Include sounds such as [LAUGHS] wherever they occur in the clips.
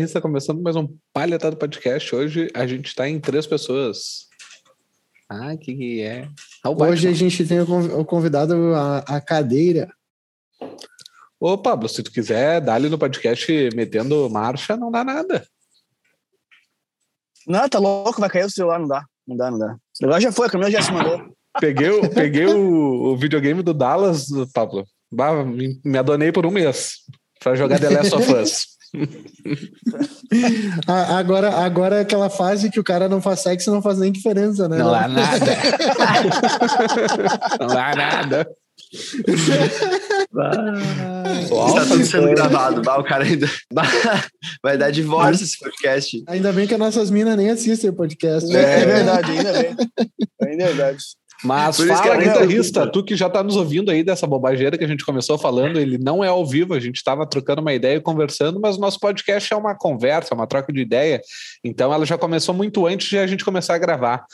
guitarrista, começando mais um palhetado podcast. Hoje a gente está em três pessoas. Ah, que que é? Ah, Hoje a gente tem o conv- o convidado, a, a cadeira. Ô, Pablo, se tu quiser dar ali no podcast metendo marcha, não dá nada. Não, tá louco, vai cair o celular, não dá. Não dá, não dá. O negócio já foi, a Camila já se mandou. Peguei, o- peguei o, o videogame do Dallas, Pablo. Bah, me, me adonei por um mês pra jogar The Last of Us. [LAUGHS] Agora, agora é aquela fase que o cara não faz sexo não faz nem diferença, né? Não dá nada. Não dá nada. Está tudo sendo gravado. Bah, o cara ainda. Bah, vai dar divórcio esse podcast. Ainda bem que as nossas minas nem assistem o podcast. É, verdade, ainda bem. Ainda é verdade. Mas Por isso que fala, ela- guitarrista, tu que já tá nos ouvindo aí dessa bobageira que a gente começou falando, ele não é ao vivo, a gente tava trocando uma ideia e conversando, mas o nosso podcast é uma conversa, uma troca de ideia, então ela já começou muito antes de a gente começar a gravar.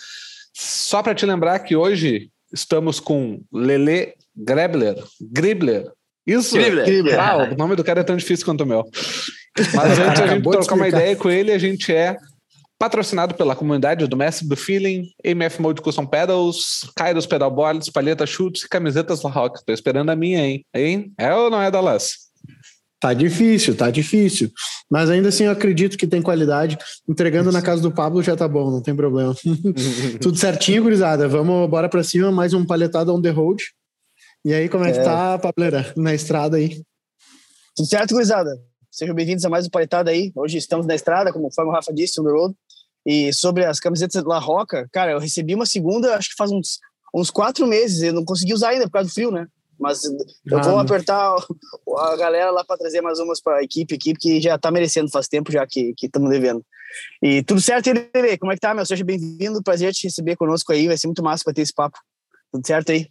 Só para te lembrar que hoje estamos com Lele Grebler, Gribler, isso? Gribler. Ah, o nome do cara é tão difícil quanto o meu. [LAUGHS] Mas antes a gente trocar uma ideia com ele, a gente é patrocinado pela comunidade do Mestre do Feeling, MF Mode Custom Pedals, Kairos Pedalboards, Palheta Chutes e camisetas La Rock. Tô esperando a minha, hein? Hein? É ou não é, Dallas? Tá difícil, tá difícil. Mas ainda assim eu acredito que tem qualidade. Entregando na casa do Pablo já tá bom, não tem problema. [LAUGHS] Tudo certinho, gurizada. Vamos, bora pra cima, mais um paletado on the road. E aí, como é, que É. tá, Pableira, na estrada aí? Tudo certo, gurizada? Sejam bem-vindos a mais um Paletada aí. Hoje estamos na estrada, como o Rafa disse, on the road. E sobre as camisetas La Roca, cara, eu recebi uma segunda, acho que faz uns, uns quatro meses. Eu não consegui usar ainda por causa do frio, né? Mas eu Ah, vou apertar a galera lá para trazer mais umas para a equipe, equipe que já tá merecendo faz tempo já que estamos devendo. E tudo certo, aí, Lelê? Como é que tá, meu? Seja bem-vindo, prazer te receber conosco aí, vai ser muito massa bater esse papo. Tudo certo aí?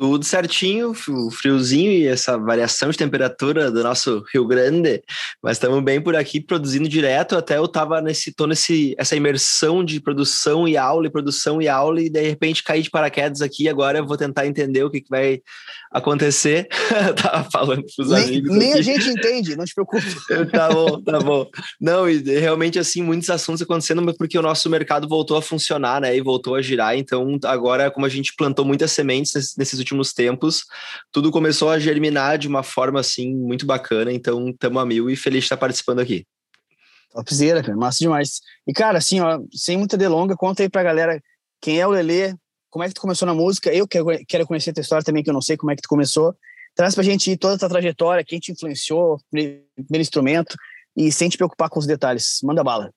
Tudo certinho, o friozinho e essa variação de temperatura do nosso Rio Grande, mas estamos bem por aqui produzindo direto. Até eu tava nesse, tô nesse, essa imersão de produção e aula, e produção e aula, e de repente caí de paraquedas aqui. Agora eu vou tentar entender o que, que vai acontecer. [LAUGHS] Tava falando pros Nem, amigos. nem a aqui. gente entende, não te preocupe. [LAUGHS] tá bom, tá bom. Não, e realmente, assim, muitos assuntos acontecendo, mas porque o nosso mercado voltou a funcionar, né? E voltou a girar. Então, agora, como a gente plantou muitas sementes nesses, nesses últimos tempos, tudo começou a germinar de uma forma, assim, muito bacana. Então, estamos a mil e feliz de estar participando aqui. Topzera, cara, massa demais. E, cara, assim, ó, sem muita delonga, conta aí pra galera quem é o Lelê, como é que tu começou na música. Eu quero, quero conhecer a tua história também, que eu não sei como é que tu começou. Traz pra gente toda a tua trajetória, quem te influenciou, primeiro instrumento, e sem te preocupar com os detalhes. Manda bala.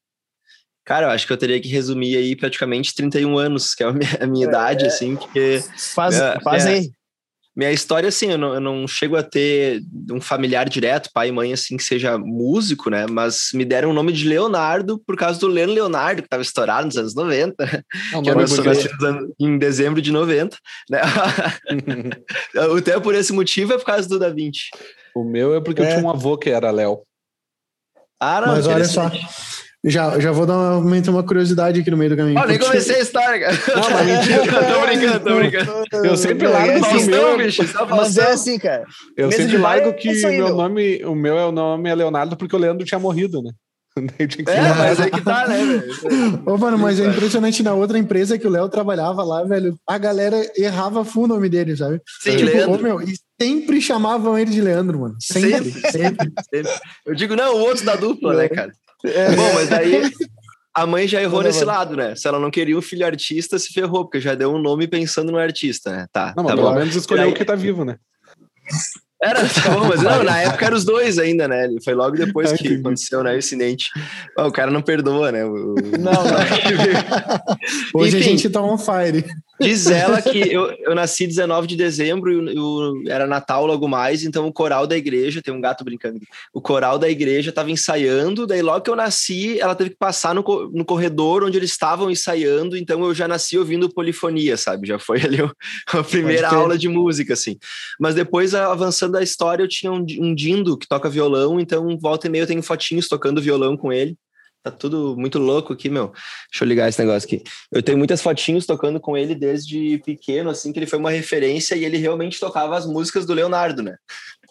Cara, eu acho que eu teria que resumir aí praticamente 31 anos, que é a minha, a minha idade, assim, porque Faz, É, faz é. aí. Minha história, assim, eu não, eu não chego a ter um familiar direto, pai e mãe, assim, que seja músico, né? Mas me deram o nome de Leonardo por causa do Leno Leonardo, que estava estourado nos anos 90, É um que eu anos- em dezembro de 90, né? [LAUGHS] Até por esse motivo é por causa do Da Vinci. o meu é porque eu É. tinha um avô que era Léo. Ah, não, Mas olha só. Já, já vou dar uma, aumentar uma curiosidade aqui no meio do caminho. Nem comecei a história, cara. Não, mas [LAUGHS] mentira. tô brincando, tô brincando. Eu sempre largo é assim, meu- bicho, só Mas é assim, cara. Eu Mesa sempre largo é que aí, meu meu. nome, o meu é o nome é Leonardo porque o Leandro tinha morrido, né? [LAUGHS] É, mas aí que tá, né, velho? [LAUGHS] Ô, mano, mas é é. impressionante na outra empresa que o Léo trabalhava lá, velho. A galera errava full o nome dele, sabe? Sim, Tipo, Leandro. ô, meu, e sempre chamavam ele de Leandro, mano. Sempre, Sempre. sempre. Eu digo, não, o outro da dupla, né, cara? Bom, mas daí a mãe já errou Manda, nesse mano. lado, né? Se ela não queria um filho artista, se ferrou, porque já deu um nome pensando no artista, né? Tá, Não, tá pelo bom. menos escolheu o que tá vivo, né? Era, tá bom, mas não, na época eram os dois ainda, né? Foi logo depois que entendi. aconteceu, né, o incidente. O cara não perdoa, né? O- Não, não. [LAUGHS] Hoje Enfim. a gente tá on fire. Diz ela que eu, eu nasci 19 de dezembro e o- era Natal logo mais, então o coral da igreja, tem um gato brincando aqui, o coral da igreja estava ensaiando, daí logo que eu nasci, ela teve que passar no, no corredor onde eles estavam ensaiando, então eu já nasci ouvindo polifonia, sabe? Já foi ali a primeira aula de música, assim. Mas depois, avançando a história, eu tinha um, um dindo que toca violão, então volta e meia eu tenho fotinhos tocando violão com ele. Tá tudo muito louco aqui, meu. Deixa eu ligar esse negócio aqui. Eu tenho muitas fotinhos tocando com ele desde pequeno, assim, que ele foi uma referência e ele realmente tocava as músicas do Leonardo, né?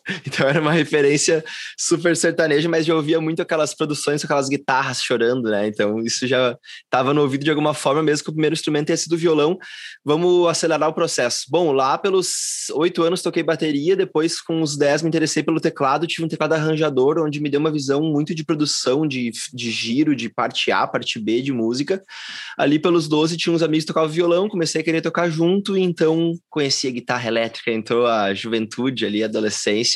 [LAUGHS] Então era uma referência super sertaneja, mas já ouvia muito aquelas produções, aquelas guitarras chorando, né? Então isso já estava no ouvido de alguma forma, mesmo que o primeiro instrumento tenha sido violão. Vamos acelerar o processo. Bom, lá pelos oito anos toquei bateria, depois com os dez me interessei pelo teclado, tive um teclado arranjador, onde me deu uma visão muito de produção, de, de giro, de parte A, parte B de música. Ali pelos 12 tinha uns amigos que tocavam violão, comecei a querer tocar junto, então conheci a guitarra elétrica, entrou a juventude ali, a adolescência,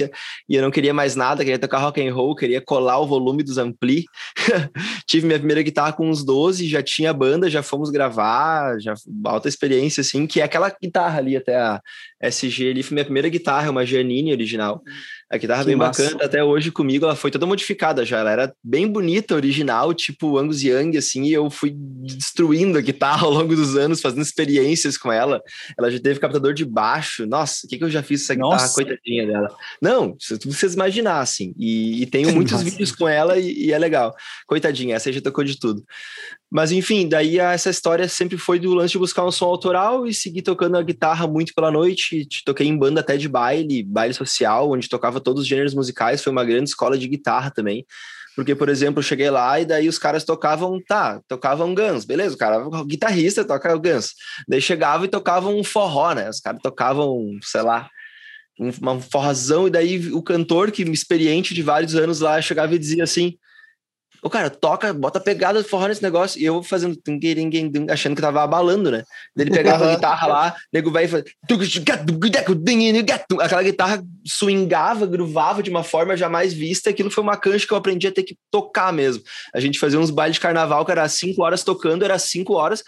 e eu não queria mais nada, queria tocar rock and roll, queria colar o volume dos ampli. [LAUGHS] Tive minha primeira guitarra com uns 12, já tinha banda, já fomos gravar, já alta experiência assim, que é aquela guitarra ali até a SG ali, foi minha primeira guitarra, uma Giannini original. A guitarra que bem massa. bacana, até hoje comigo ela foi toda modificada já, ela era bem bonita, original, tipo Angus Young, assim, e eu fui destruindo a guitarra [LAUGHS] ao longo dos anos, fazendo experiências com ela. Ela já teve captador de baixo, nossa, o que, que eu já fiz essa guitarra, nossa. coitadinha dela. Não, se vocês imaginassem, e, e tenho [LAUGHS] muitos vídeos com ela e, e, é legal. Coitadinha, essa já tocou de tudo. Mas enfim, daí essa história sempre foi do lance de buscar um som autoral e seguir tocando a guitarra muito pela noite. Toquei em banda até de baile, baile social, onde tocava todos os gêneros musicais. Foi uma grande escola de guitarra também. Porque, por exemplo, eu cheguei lá e daí os caras tocavam, tá, tocavam Guns, beleza, o cara, o guitarrista toca Guns. Daí chegava e tocavam um forró, né? Os caras tocavam, sei lá, um, uma forrazão, e daí o cantor, que experiente de vários anos lá, chegava e dizia assim: o cara, toca, bota pegada de forró nesse negócio. E eu fazendo achando que tava abalando, né? Ele pegava a guitarra lá, nego vai e fazia. Aquela guitarra swingava, gruvava de uma forma jamais vista. Aquilo foi uma cancha que eu aprendi a ter que tocar mesmo. A gente fazia uns bailes de carnaval que era cinco horas tocando, era cinco horas.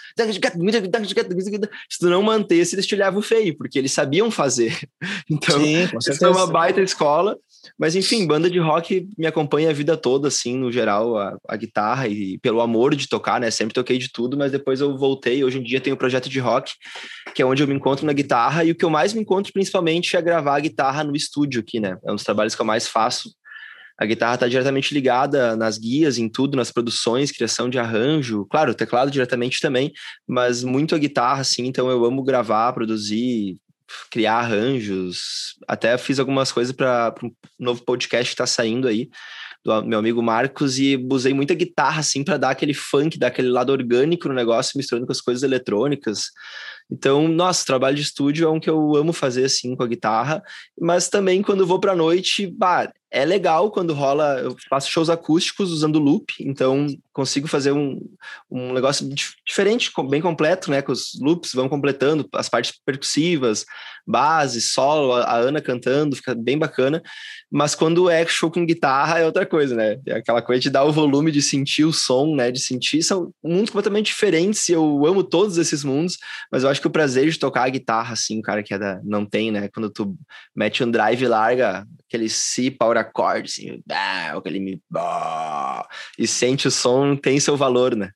Se tu não mantesse, eles te olhavam feio, porque eles sabiam fazer. Então, Sim, isso foi uma baita escola. Mas enfim, banda de rock me acompanha a vida toda, assim, no geral, a, a, guitarra e pelo amor de tocar, né? Sempre toquei de tudo, mas depois eu voltei. Hoje em dia tenho um projeto de rock, que é onde eu me encontro na guitarra, e o que eu mais me encontro principalmente é gravar a guitarra no estúdio aqui, né? É um dos trabalhos que eu mais faço. A guitarra está diretamente ligada nas guias, em tudo, nas produções, criação de arranjo. Claro, o teclado diretamente também, mas muito a guitarra, assim. Então eu amo gravar, produzir, criar arranjos. Até fiz algumas coisas para um novo podcast que está saindo aí, do meu amigo Marcos, e usei muita guitarra, assim, para dar aquele funk, dar aquele lado orgânico no negócio, misturando com as coisas eletrônicas. Então, nossa, trabalho de estúdio é um que eu amo fazer, assim, com a guitarra, mas também quando vou para noite, bah, é legal quando rola, eu faço shows acústicos usando loop, então consigo fazer um, um negócio diferente, bem completo, né? Que os loops vão completando as partes percussivas, base, solo, a Ana cantando, fica bem bacana. Mas quando é show com guitarra é outra coisa, né? É aquela coisa de dar o volume, de sentir o som, né? De sentir, são mundos completamente diferentes. Eu amo todos esses mundos, mas eu acho que o prazer de tocar a guitarra, assim, o cara que é da, não tem, né? Quando tu mete um drive larga, aquele si power accord, assim, aquele mi, ah, e sente o som, tem seu valor, né?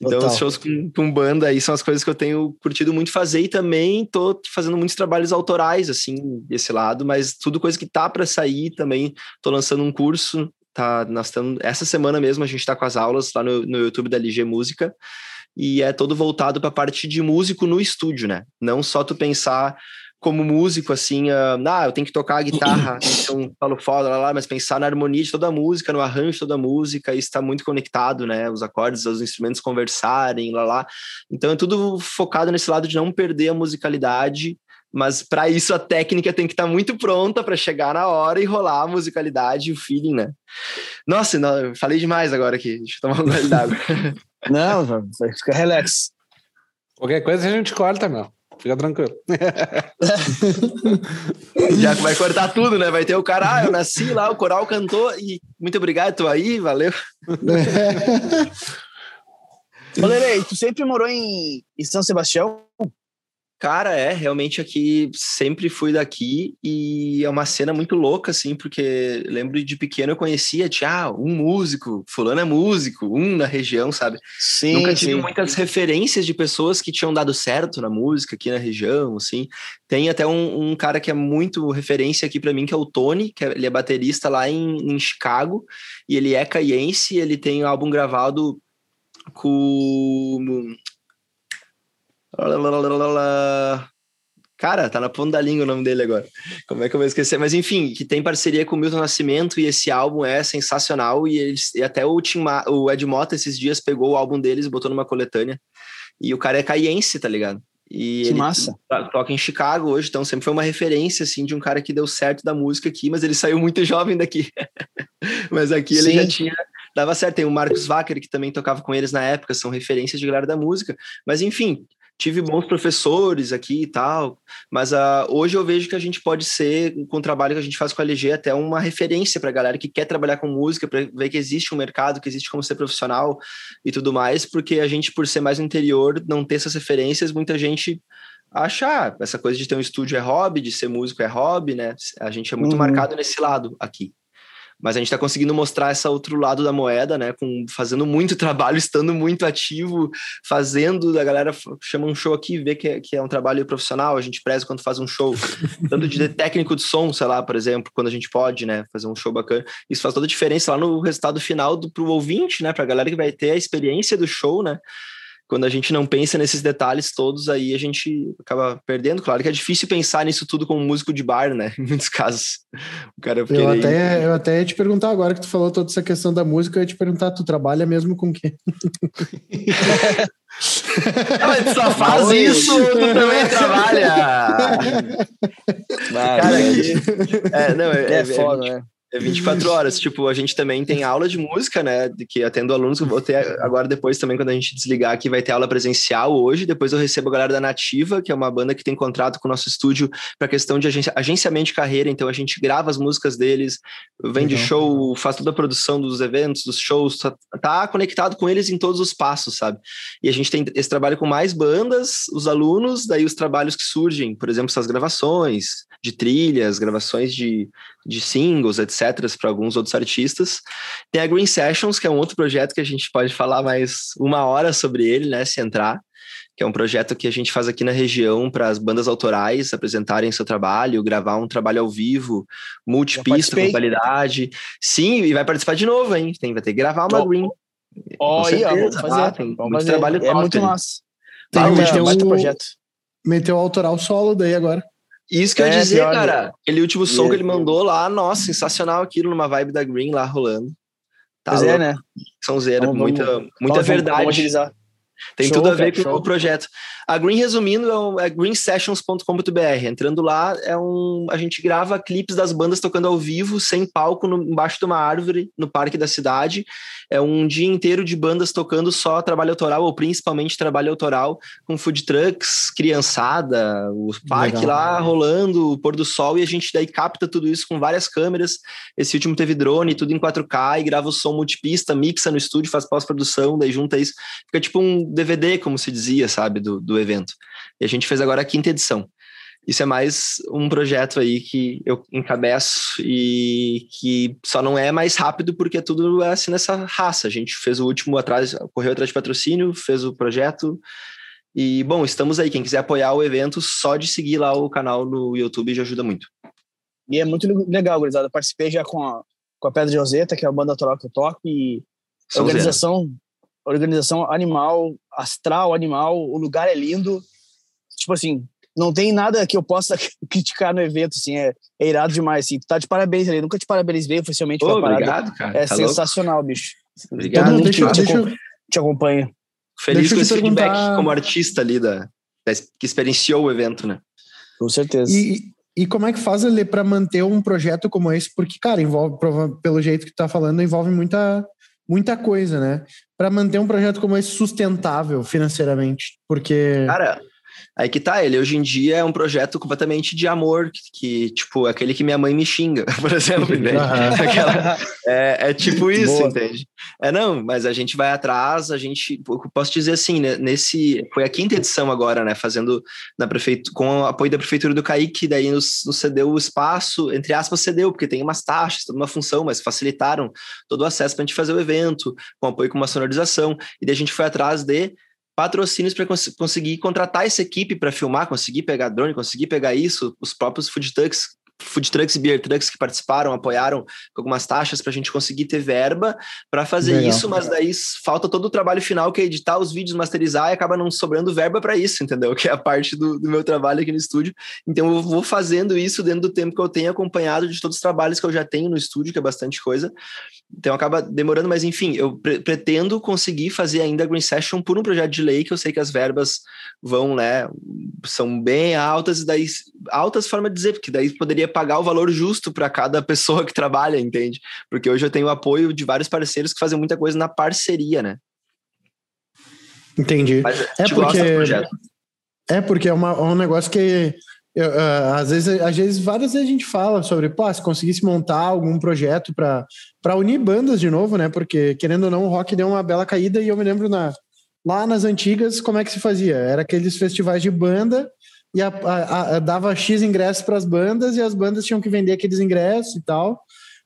Então, Total. os shows com, com, banda aí são as coisas que eu tenho curtido muito fazer e também tô fazendo muitos trabalhos autorais, assim, desse lado, mas tudo coisa que tá para sair também. Tô lançando um curso, tá, nós essa semana mesmo a gente tá com as aulas lá no, no YouTube da LG Música e é todo voltado para a parte de músico no estúdio, né? Não só tu pensar como músico, assim, uh, ah, eu tenho que tocar a guitarra, [CLEARS THROAT] então falo foda, lá, lá, mas pensar na harmonia de toda a música, no arranjo de toda a música, isso está muito conectado, né? Os acordes, os instrumentos conversarem, lá, lá. Então é tudo focado nesse lado de não perder a musicalidade, mas para isso a técnica tem que estar tá muito pronta para chegar na hora e rolar a musicalidade e o feeling, né? Nossa, não, falei demais agora aqui, deixa eu tomar um gole d'água. [LAUGHS] não, fica relax. Qualquer coisa a gente corta, meu. Fica tranquilo. [LAUGHS] Já vai cortar tudo, né? Vai ter o cara, ah, eu nasci lá, o coral cantou e muito obrigado, tô aí, valeu. [LAUGHS] Ô, Lerei, tu sempre morou em, em São Sebastião? Cara, é, realmente aqui sempre fui daqui e é uma cena muito louca, assim, porque lembro de pequeno eu conhecia, tinha ah, um músico, fulano é músico, um na região, sabe? Sim, Nunca tive sim. muitas referências de pessoas que tinham dado certo na música aqui na região, assim. Tem até um, um cara que é muito referência aqui para mim, que é o Tony, que é, ele é baterista lá em, em Chicago, e ele é caiense, ele tem um álbum gravado com Cara, tá na ponta da língua o nome dele agora. Como é que eu vou esquecer? Mas enfim, que tem parceria com o Milton Nascimento e esse álbum é sensacional. E, eles, e até o, Tim Ma, o Ed Mota esses dias pegou o álbum deles e botou numa coletânea. E o cara é caiense, tá ligado? E Que ele massa. toca em Chicago hoje, então sempre foi uma referência assim de um cara que deu certo da música aqui, mas ele saiu muito [LAUGHS] jovem daqui. [LAUGHS] mas aqui ele Sim. já tinha dava certo. Tem o Marcos Wacker que também tocava com eles na época, são referências de galera da música. Mas enfim, tive bons professores aqui e tal, mas ah, hoje eu vejo que a gente pode ser, com o trabalho que a gente faz com a LG, até uma referência para galera que quer trabalhar com música, para ver que existe um mercado, que existe como ser profissional e tudo mais, porque a gente, por ser mais no interior, não ter essas referências, muita gente acha ah, essa coisa de ter um estúdio é hobby, de ser músico é hobby, né? A gente é muito Uhum. marcado nesse lado aqui. Mas a gente está conseguindo mostrar esse outro lado da moeda, né? Com, fazendo muito [LAUGHS] trabalho, estando muito ativo, fazendo. A galera chama um show aqui, vê que é, que é um trabalho profissional. A gente preza quando faz um show, [LAUGHS] tanto de técnico de som, sei lá, por exemplo, quando a gente pode, né? Fazer um show bacana. Isso faz toda a diferença lá no resultado final do, pro ouvinte, né? Pra galera que vai ter a experiência do show, né? Quando a gente não pensa nesses detalhes todos, aí a gente acaba perdendo. Claro que é difícil pensar nisso tudo como músico de bar, né? [LAUGHS] Em muitos casos. O cara Eu querer ir- até, eu até ia te perguntar agora que tu falou toda essa questão da música, eu ia te perguntar, tu trabalha mesmo com quê? [LAUGHS] Não, mas tu só faz Oi. isso, tu também trabalha. Cara, que, é, não, é, É, é, foda, 20 né? É 24 horas. Tipo, a gente também tem aula de música, né? Que atendo alunos. Vou ter agora, depois também, quando a gente desligar aqui, vai ter aula presencial hoje. Depois eu recebo a galera da Nativa, que é uma banda que tem contrato com o nosso estúdio para questão de agencia, agenciamento de carreira. Então a gente grava as músicas deles, vende Legal. show, faz toda a produção dos eventos, dos shows, tá, tá conectado com eles em todos os passos, sabe? E a gente tem esse trabalho com mais bandas, os alunos, daí os trabalhos que surgem, por exemplo, essas gravações de trilhas, gravações de, de singles, etc., para alguns outros artistas. Tem a Green Sessions, que é um outro projeto que a gente pode falar mais uma hora sobre ele, né, se entrar, que é um projeto que a gente faz aqui na região para as bandas autorais apresentarem seu trabalho, gravar um trabalho ao vivo, multipista, com qualidade. Sim, e vai participar de novo, hein? Tem, vai ter que gravar uma Green. Ó, Com aí, ó, vamos fazer. ah, tem vamos muito fazer. trabalho É top muito massa. Tem Baita- que ter baita o- projeto. Meteu autoral solo daí agora. Isso que eu ia É, dizer, pior, cara. Aquele último som que ele mandou lá, nossa, sensacional aquilo, numa vibe da Green lá rolando. Tá Pois é, louco, né? Sãozeira, Vamos- muita, muita Vamos- verdade. Vamos utilizar. Tem Show, tudo a ver cara, com show. o projeto. A Green, resumindo, é, é greensessions.com.br. Entrando lá, é um, a gente grava clipes das bandas tocando ao vivo, sem palco, no, embaixo de uma árvore, no parque da cidade. É um dia inteiro de bandas tocando só trabalho autoral, ou principalmente trabalho autoral, com food trucks, criançada, o parque Legal. lá rolando, o pôr do sol, e a gente daí capta tudo isso com várias câmeras. Esse último teve drone, tudo em 4K, e grava o som multipista, mixa no estúdio, faz pós-produção, daí junta isso. Fica tipo um DVD, como se dizia, sabe, do, do evento. E a gente fez agora a quinta edição. Isso é mais um projeto aí que eu encabeço e que só não é mais rápido porque tudo é assim nessa raça. A gente fez o último atrás, correu atrás de patrocínio, fez o projeto. E, bom, estamos aí. Quem quiser apoiar o evento, só de seguir lá o canal no YouTube já ajuda muito. E é muito legal, gurizada. Participei já com a, com a Pedra de Roseta, que é a banda autoral que eu toco, e São organização, organização animal, astral animal, o lugar é lindo. Tipo assim, não tem nada que eu possa [LAUGHS] criticar no evento, assim, é, é irado demais, assim. Tu tá de parabéns ali, nunca te parabenizei oficialmente pela parada. obrigado, cara. É Tá louco? sensacional, bicho. Obrigado. Todo mundo deixa, te, deixa, eu- te acompanha. Feliz deixa com esse feedback perguntar- como artista ali da, da- que experienciou o evento, né? Com certeza. E, e como é que faz ali para manter um projeto como esse? Porque, cara, envolve, pelo jeito que tu tá falando, envolve muita, muita coisa, né? Para manter um projeto como esse sustentável financeiramente. Porque. Cara, aí que tá, ele hoje em dia é um projeto completamente de amor, que, que, tipo, é aquele que minha mãe me xinga, [LAUGHS] por exemplo, entende? [LAUGHS] Aquela- é, é tipo [LAUGHS] isso, Boa. entende? É, não, mas a gente vai atrás, a gente, eu posso dizer assim, né, nesse, foi a quinta edição agora, né, fazendo na prefeitura, com o apoio da prefeitura do Caique, daí nos, nos cedeu o espaço, entre aspas, cedeu, porque tem umas taxas, toda uma função, mas facilitaram todo o acesso para a gente fazer o evento, com apoio com uma sonorização, e daí a gente foi atrás de patrocínios para cons conseguir contratar essa equipe para filmar, conseguir pegar drone, conseguir pegar isso, os próprios food trucks food trucks e beer trucks que participaram, apoiaram com algumas taxas para a gente conseguir ter verba para fazer Legal. isso, mas daí falta todo o trabalho final que é editar os vídeos, masterizar e acaba não sobrando verba para isso, entendeu? [LAUGHS] Que é a parte do, do, meu trabalho aqui no estúdio. Então eu vou fazendo isso dentro do tempo que eu tenho acompanhado de todos os trabalhos que eu já tenho no estúdio, que é bastante coisa. Então acaba demorando, mas enfim, eu pre pretendo conseguir fazer ainda a Green Session por um projeto de lei que eu sei que as verbas vão, né, são bem altas e daí altas forma de dizer, porque daí poderia pagar o valor justo para cada pessoa que trabalha, entende? Porque hoje eu tenho apoio de vários parceiros que fazem muita coisa na parceria, né? Entendi. é porque é porque é, uma, é um negócio que eu, uh, às vezes, às vezes, várias vezes a gente fala sobre, pô, se conseguisse montar algum projeto para unir bandas de novo, né? Porque, querendo ou não, o rock deu uma bela caída e eu me lembro na, lá nas antigas como é que se fazia. Era aqueles festivais de banda e a, a, a, dava X ingressos para as bandas e as bandas tinham que vender aqueles ingressos e tal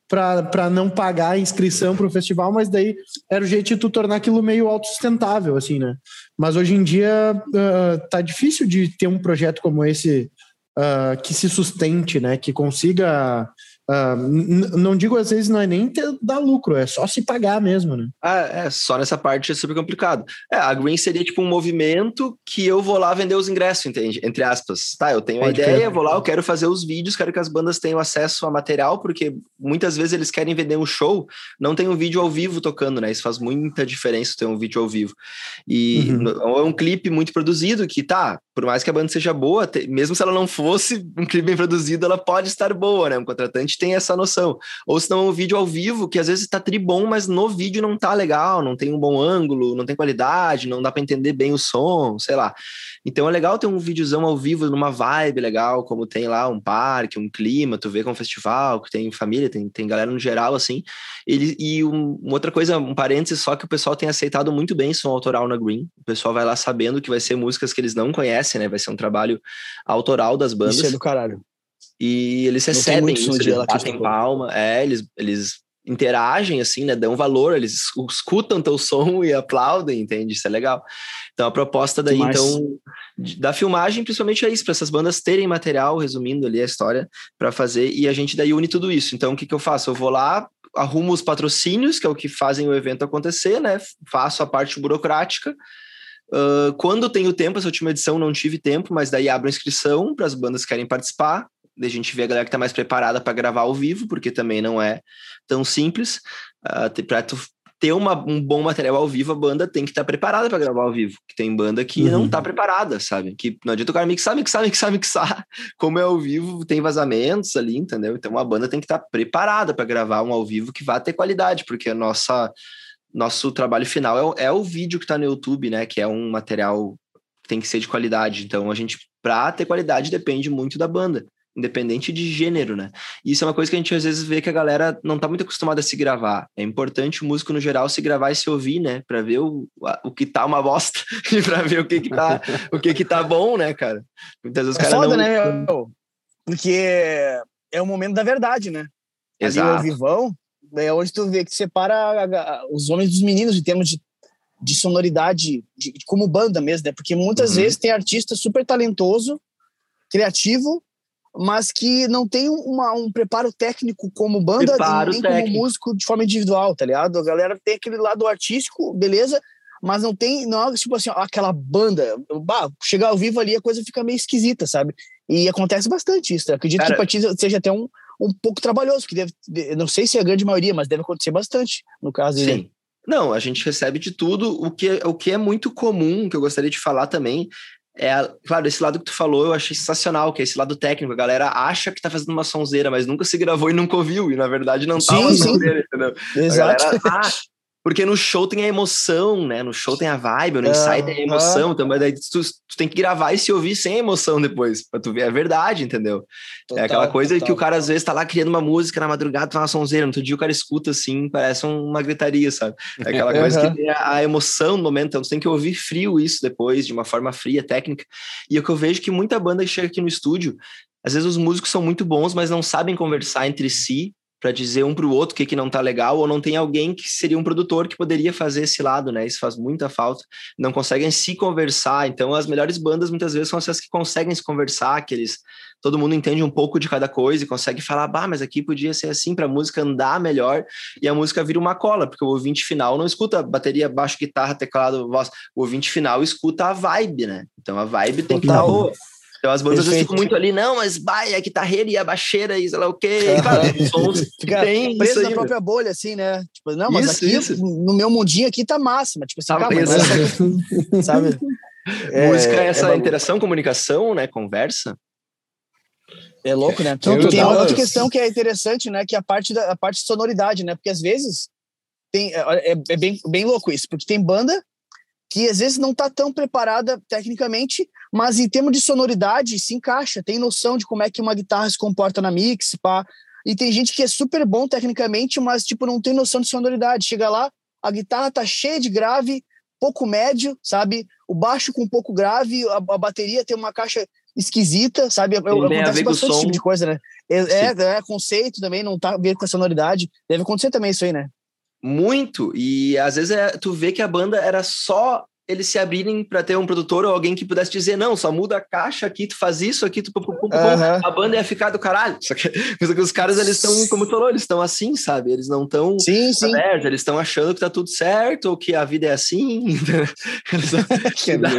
para não pagar a inscrição para o festival, mas daí era o jeito de tu tornar aquilo meio autossustentável, assim, né? Mas hoje em dia uh, tá difícil de ter um projeto como esse uh, que se sustente, né? Que consiga Uh, não digo às vezes não é nem ter, dar lucro, é só se pagar mesmo, né? Ah, é, só nessa parte é super complicado. É, a Green seria tipo um movimento que eu vou lá vender os ingressos, entende? Entre aspas. Tá, eu tenho Pode a ideia, vou lá, eu quero fazer os vídeos, quero que as bandas tenham acesso a material, porque muitas vezes eles querem vender um show, não tem um vídeo ao vivo tocando, né? Isso faz muita diferença ter um vídeo ao vivo. E uhum. é um clipe muito produzido que, tá, por mais que a banda seja boa, mesmo se ela não fosse um clipe bem produzido, ela pode estar boa, né? Um contratante tem essa noção. Ou se não, um vídeo ao vivo, que às vezes tá tribom, mas no vídeo não tá legal, não tem um bom ângulo, não tem qualidade, não dá para entender bem o som, sei lá. Então é legal ter um videozão ao vivo numa vibe legal, como tem lá um parque, um clima, tu vê com um festival, que tem família, tem, tem galera no geral, assim. Ele, e um, uma outra coisa, um parênteses só que o pessoal tem aceitado muito bem som autoral na Green. O pessoal vai lá sabendo que vai ser músicas que eles não conhecem, né? Vai ser um trabalho autoral das bandas. Isso é do caralho. E eles recebem isso, eles batem palma, é, eles, eles interagem, assim, né? Dão valor, eles escutam teu som [LAUGHS] e aplaudem, entende? Isso é legal. Então a proposta daí, então, da filmagem, principalmente é isso, para essas bandas terem material, resumindo ali a história, para fazer, e a gente daí une tudo isso. Então, o que, que eu faço? Eu vou lá, arrumo os patrocínios, que é o que fazem o evento acontecer, né? Faço a parte burocrática. Uh, quando tenho tempo, essa última edição não tive tempo, mas daí abro inscrição para as bandas que querem participar a gente vê a galera que está mais preparada para gravar ao vivo, porque também não é tão simples. Uh, para tu ter uma, um bom material ao vivo, a banda tem que estar tá preparada para gravar ao vivo. Que tem banda que uhum. não está preparada, sabe? Que não adianta o cara mixar, mixar, mixar, [LAUGHS] mixar. Como é ao vivo, tem vazamentos ali, entendeu? Então a banda tem que estar tá preparada para gravar um ao vivo que vá ter qualidade, porque a nossa nosso trabalho final é, é o vídeo que está no YouTube, né? Que é um material que tem que ser de qualidade. Então a gente, para ter qualidade, depende muito da banda independente de gênero, né? E isso é uma coisa que a gente às vezes vê que a galera não tá muito acostumada a se gravar. É importante o músico no geral se gravar e se ouvir, né, para ver o, o que tá uma bosta [LAUGHS] e para ver o que que tá, o que que tá bom, né, cara? Muitas vezes é cara foda, não... né, meu? Porque é o momento da verdade, né? Exato. Ali, o vivão é onde tu vê que separa os homens dos meninos em termos de de sonoridade, de, de como banda mesmo, né? Porque muitas uhum. vezes tem artista super talentoso, criativo, mas que não tem uma, um preparo técnico como banda preparo nem técnico. como músico de forma individual, tá ligado? A galera tem aquele lado artístico, beleza, mas não tem, não é tipo assim, aquela banda, bah, chegar ao vivo ali a coisa fica meio esquisita, sabe? E acontece bastante isso, né? acredito Cara, que pra ti seja até um, um pouco trabalhoso, que deve, não sei se é a grande maioria, mas deve acontecer bastante no caso Sim. Dele. Não, a gente recebe de tudo. O que, o que é muito comum, que eu gostaria de falar também, é, claro, esse lado que tu falou eu achei sensacional, que é esse lado técnico. A galera acha que tá fazendo uma sonzeira, mas nunca se gravou e nunca ouviu, e na verdade não tá sim, uma sonzeira, entendeu? Exato. Galera, [LAUGHS] ah, porque no show tem a emoção, né? No show tem a vibe, no ensaio tem a emoção, então, mas daí tu, tu, tem que gravar e se ouvir sem emoção depois, pra tu ver a verdade, entendeu? Total, é aquela coisa total, que o cara às vezes tá lá criando uma música na madrugada, tá uma sonzeira, no outro dia o cara escuta assim, parece uma gritaria, sabe? É aquela [LAUGHS] coisa uhum. que tem a, a, emoção no momento, então tu tem que ouvir frio isso depois, de uma forma fria, técnica. E é o que eu vejo que muita banda que chega aqui no estúdio, às vezes os músicos são muito bons, mas não sabem conversar entre si para dizer um para o outro o que, que não tá legal, ou não tem alguém que seria um produtor que poderia fazer esse lado, né? Isso faz muita falta. Não conseguem se conversar. Então, as melhores bandas muitas vezes são essas que conseguem se conversar, que eles todo mundo entende um pouco de cada coisa e consegue falar, bah, mas aqui podia ser assim para a música andar melhor e a música vira uma cola, porque o ouvinte final não escuta bateria, baixo, guitarra, teclado, voz. O ouvinte final escuta a vibe, né? Então a vibe tem que estar tá. Então as bandas ficam muito ali, não, mas vai, a guitarreira e a baixeira e sei lá o quê. Claro, [LAUGHS] Fica tem preso na própria bolha, assim, né? Tipo, não, mas isso, aqui, isso. no meu mundinho aqui tá máxima. Tipo assim, tá, calma, mas, [LAUGHS] sabe? [LAUGHS] É, Música é essa é interação, comunicação, né? Conversa. É louco, né? Então, tem outra questão que é interessante, né? Que é a parte da a parte de sonoridade, né? Porque às vezes tem, é, é, é bem, bem louco isso, porque tem banda que às vezes não está tão preparada tecnicamente, mas em termos de sonoridade se encaixa, tem noção de como é que uma guitarra se comporta na mix, pá. E tem gente que é super bom tecnicamente, mas tipo não tem noção de sonoridade. Chega lá, a guitarra tá cheia de grave, pouco médio, sabe? O baixo com pouco grave, a, a bateria tem uma caixa esquisita, sabe? Eu, acontece bastante esse tipo de coisa, né? É, é, é, conceito também, não tá a ver com a sonoridade. Deve acontecer também isso aí, né? Muito. E às vezes é, tu vê que a banda era só eles se abrirem para ter um produtor ou alguém que pudesse dizer, não, só muda a caixa aqui, tu faz isso aqui, tu pum, pum, pum, a banda ia ficar do caralho. Só que, [LAUGHS] só que os caras, eles estão, como tu falou, eles estão assim, sabe? Eles não estão sim, sim. abertos, eles estão achando que tá tudo certo, ou que a vida é assim. [LAUGHS] é [LAUGHS] dá,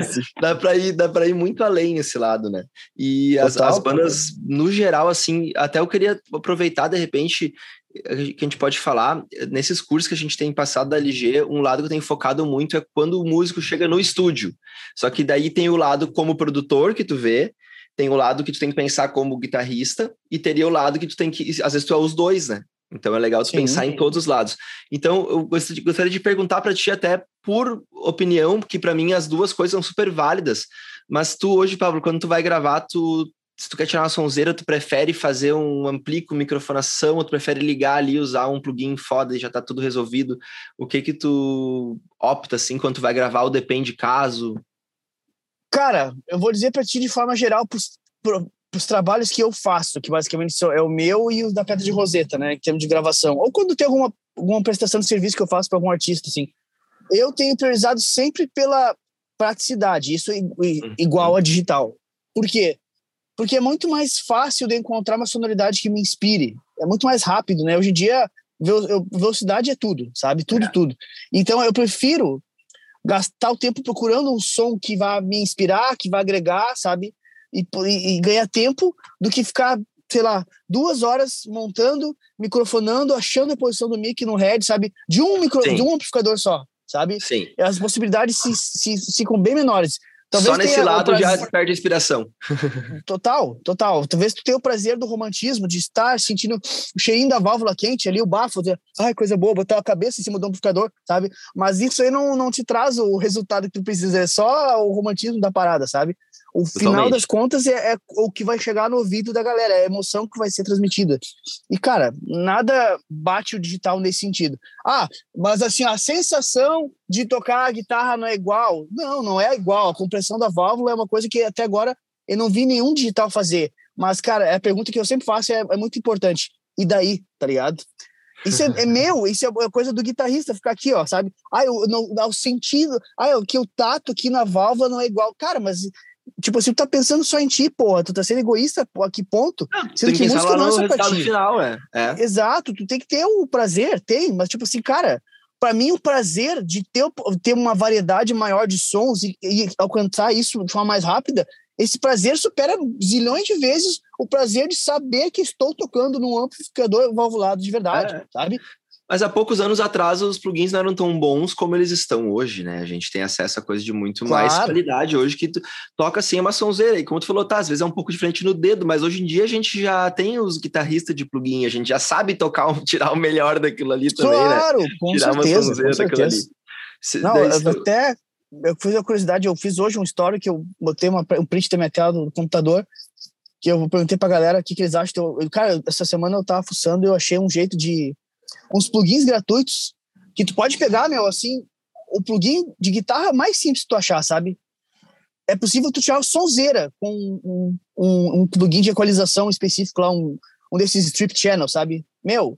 dá para ir, dá para ir muito além esse lado, né? E as, as bandas, no geral, assim, até eu queria aproveitar, de repente, que a gente pode falar, nesses cursos que a gente tem passado da LG, um lado que eu tenho focado muito é quando o músico chega no estúdio. Só que daí tem o lado como produtor que tu vê, tem o lado que tu tem que pensar como guitarrista, e teria o lado que tu tem que. Às vezes tu é os dois, né? Então é legal tu Sim. pensar em todos os lados. Então eu gostaria de perguntar para ti, até por opinião, que para mim as duas coisas são super válidas. Mas tu hoje, Pablo, quando tu vai gravar, tu se tu quer tirar uma sonzeira, tu prefere fazer um ampli com microfonação ou tu prefere ligar ali, usar um plugin foda e já tá tudo resolvido? O que que tu opta, assim, quando tu vai gravar ou depende caso? Cara, eu vou dizer para ti de forma geral pros, pros trabalhos que eu faço, que basicamente é o meu e o da Pedra de Roseta, né, em termos de gravação. Ou quando tem alguma, alguma prestação de serviço que eu faço para algum artista, assim. Eu tenho priorizado sempre pela praticidade, isso é igual a digital. Por quê? Porque é muito mais fácil de encontrar uma sonoridade que me inspire. É muito mais rápido, né? Hoje em dia, velocidade é tudo, sabe? Tudo, é. tudo. Então, eu prefiro gastar o tempo procurando um som que vai me inspirar, que vai agregar, sabe? E, e, e ganhar tempo do que ficar, sei lá, duas horas montando, microfonando, achando a posição do mic no head, sabe? De um, micro, de um amplificador só, sabe? Sim. As possibilidades se, se, se ficam bem menores. Talvez Só nesse lado prazer... já perde a inspiração. [LAUGHS] [LAUGHS] Total, total. Talvez tu tenha o prazer do romantismo, de estar sentindo o cheirinho da válvula quente ali, o bafo, de, ai, coisa boa, botar a cabeça em cima do amplificador, sabe? Mas isso aí não, não te traz o resultado que tu precisa, é só o romantismo da parada, sabe? O Totalmente. final das contas é, é, o que vai chegar no ouvido da galera, é a emoção que vai ser transmitida. E, cara, nada bate o digital nesse sentido. Ah, mas assim, a sensação de tocar a guitarra não é igual. Não, não é igual. A compressão da válvula é uma coisa que até agora eu não vi nenhum digital fazer. Mas, cara, a pergunta que eu sempre faço é, é muito importante. E daí, tá ligado? Isso é, é, [LAUGHS] meu, isso é coisa do guitarrista ficar aqui, ó, sabe? Ah, eu não o sentido, ah, o que o tato aqui na válvula não é igual. Cara, mas Tipo assim, tu tá pensando só em ti, porra. Tu tá sendo egoísta a que ponto? Não, Sendo que, que música não é só pra ti. Final, é. é. Exato, tu tem que ter o prazer, tem, mas tipo assim, cara, para mim o prazer de ter, ter uma variedade maior de sons e, e alcançar isso de forma mais rápida, esse prazer supera zilhões de vezes o prazer de saber que estou tocando num amplificador valvulado de verdade, é. sabe? Mas há poucos anos atrás os plugins não eram tão bons como eles estão hoje, né? A gente tem acesso a coisas de muito claro. mais qualidade hoje que toca assim uma sonzeira. E como tu falou, tá, às vezes é um pouco diferente no dedo, mas hoje em dia a gente já tem os guitarristas de plugin, a gente já sabe tocar, [LAUGHS] tirar o melhor daquilo ali também, né? claro? Com tirar certeza, uma com daquilo ali. Não, eu até eu fiz a curiosidade, eu fiz hoje um story que eu botei uma, um print da minha tela no computador, que eu perguntei pra galera o que, que eles acham. Eu, cara, essa semana eu tava fuçando e eu achei um jeito de uns plugins gratuitos que tu pode pegar, meu, assim, o plugin de guitarra mais simples que tu achar, sabe? É possível tu tirar o sonzeira com um, um, um plugin de equalização específico lá, um, um desses strip channel, sabe? Meu,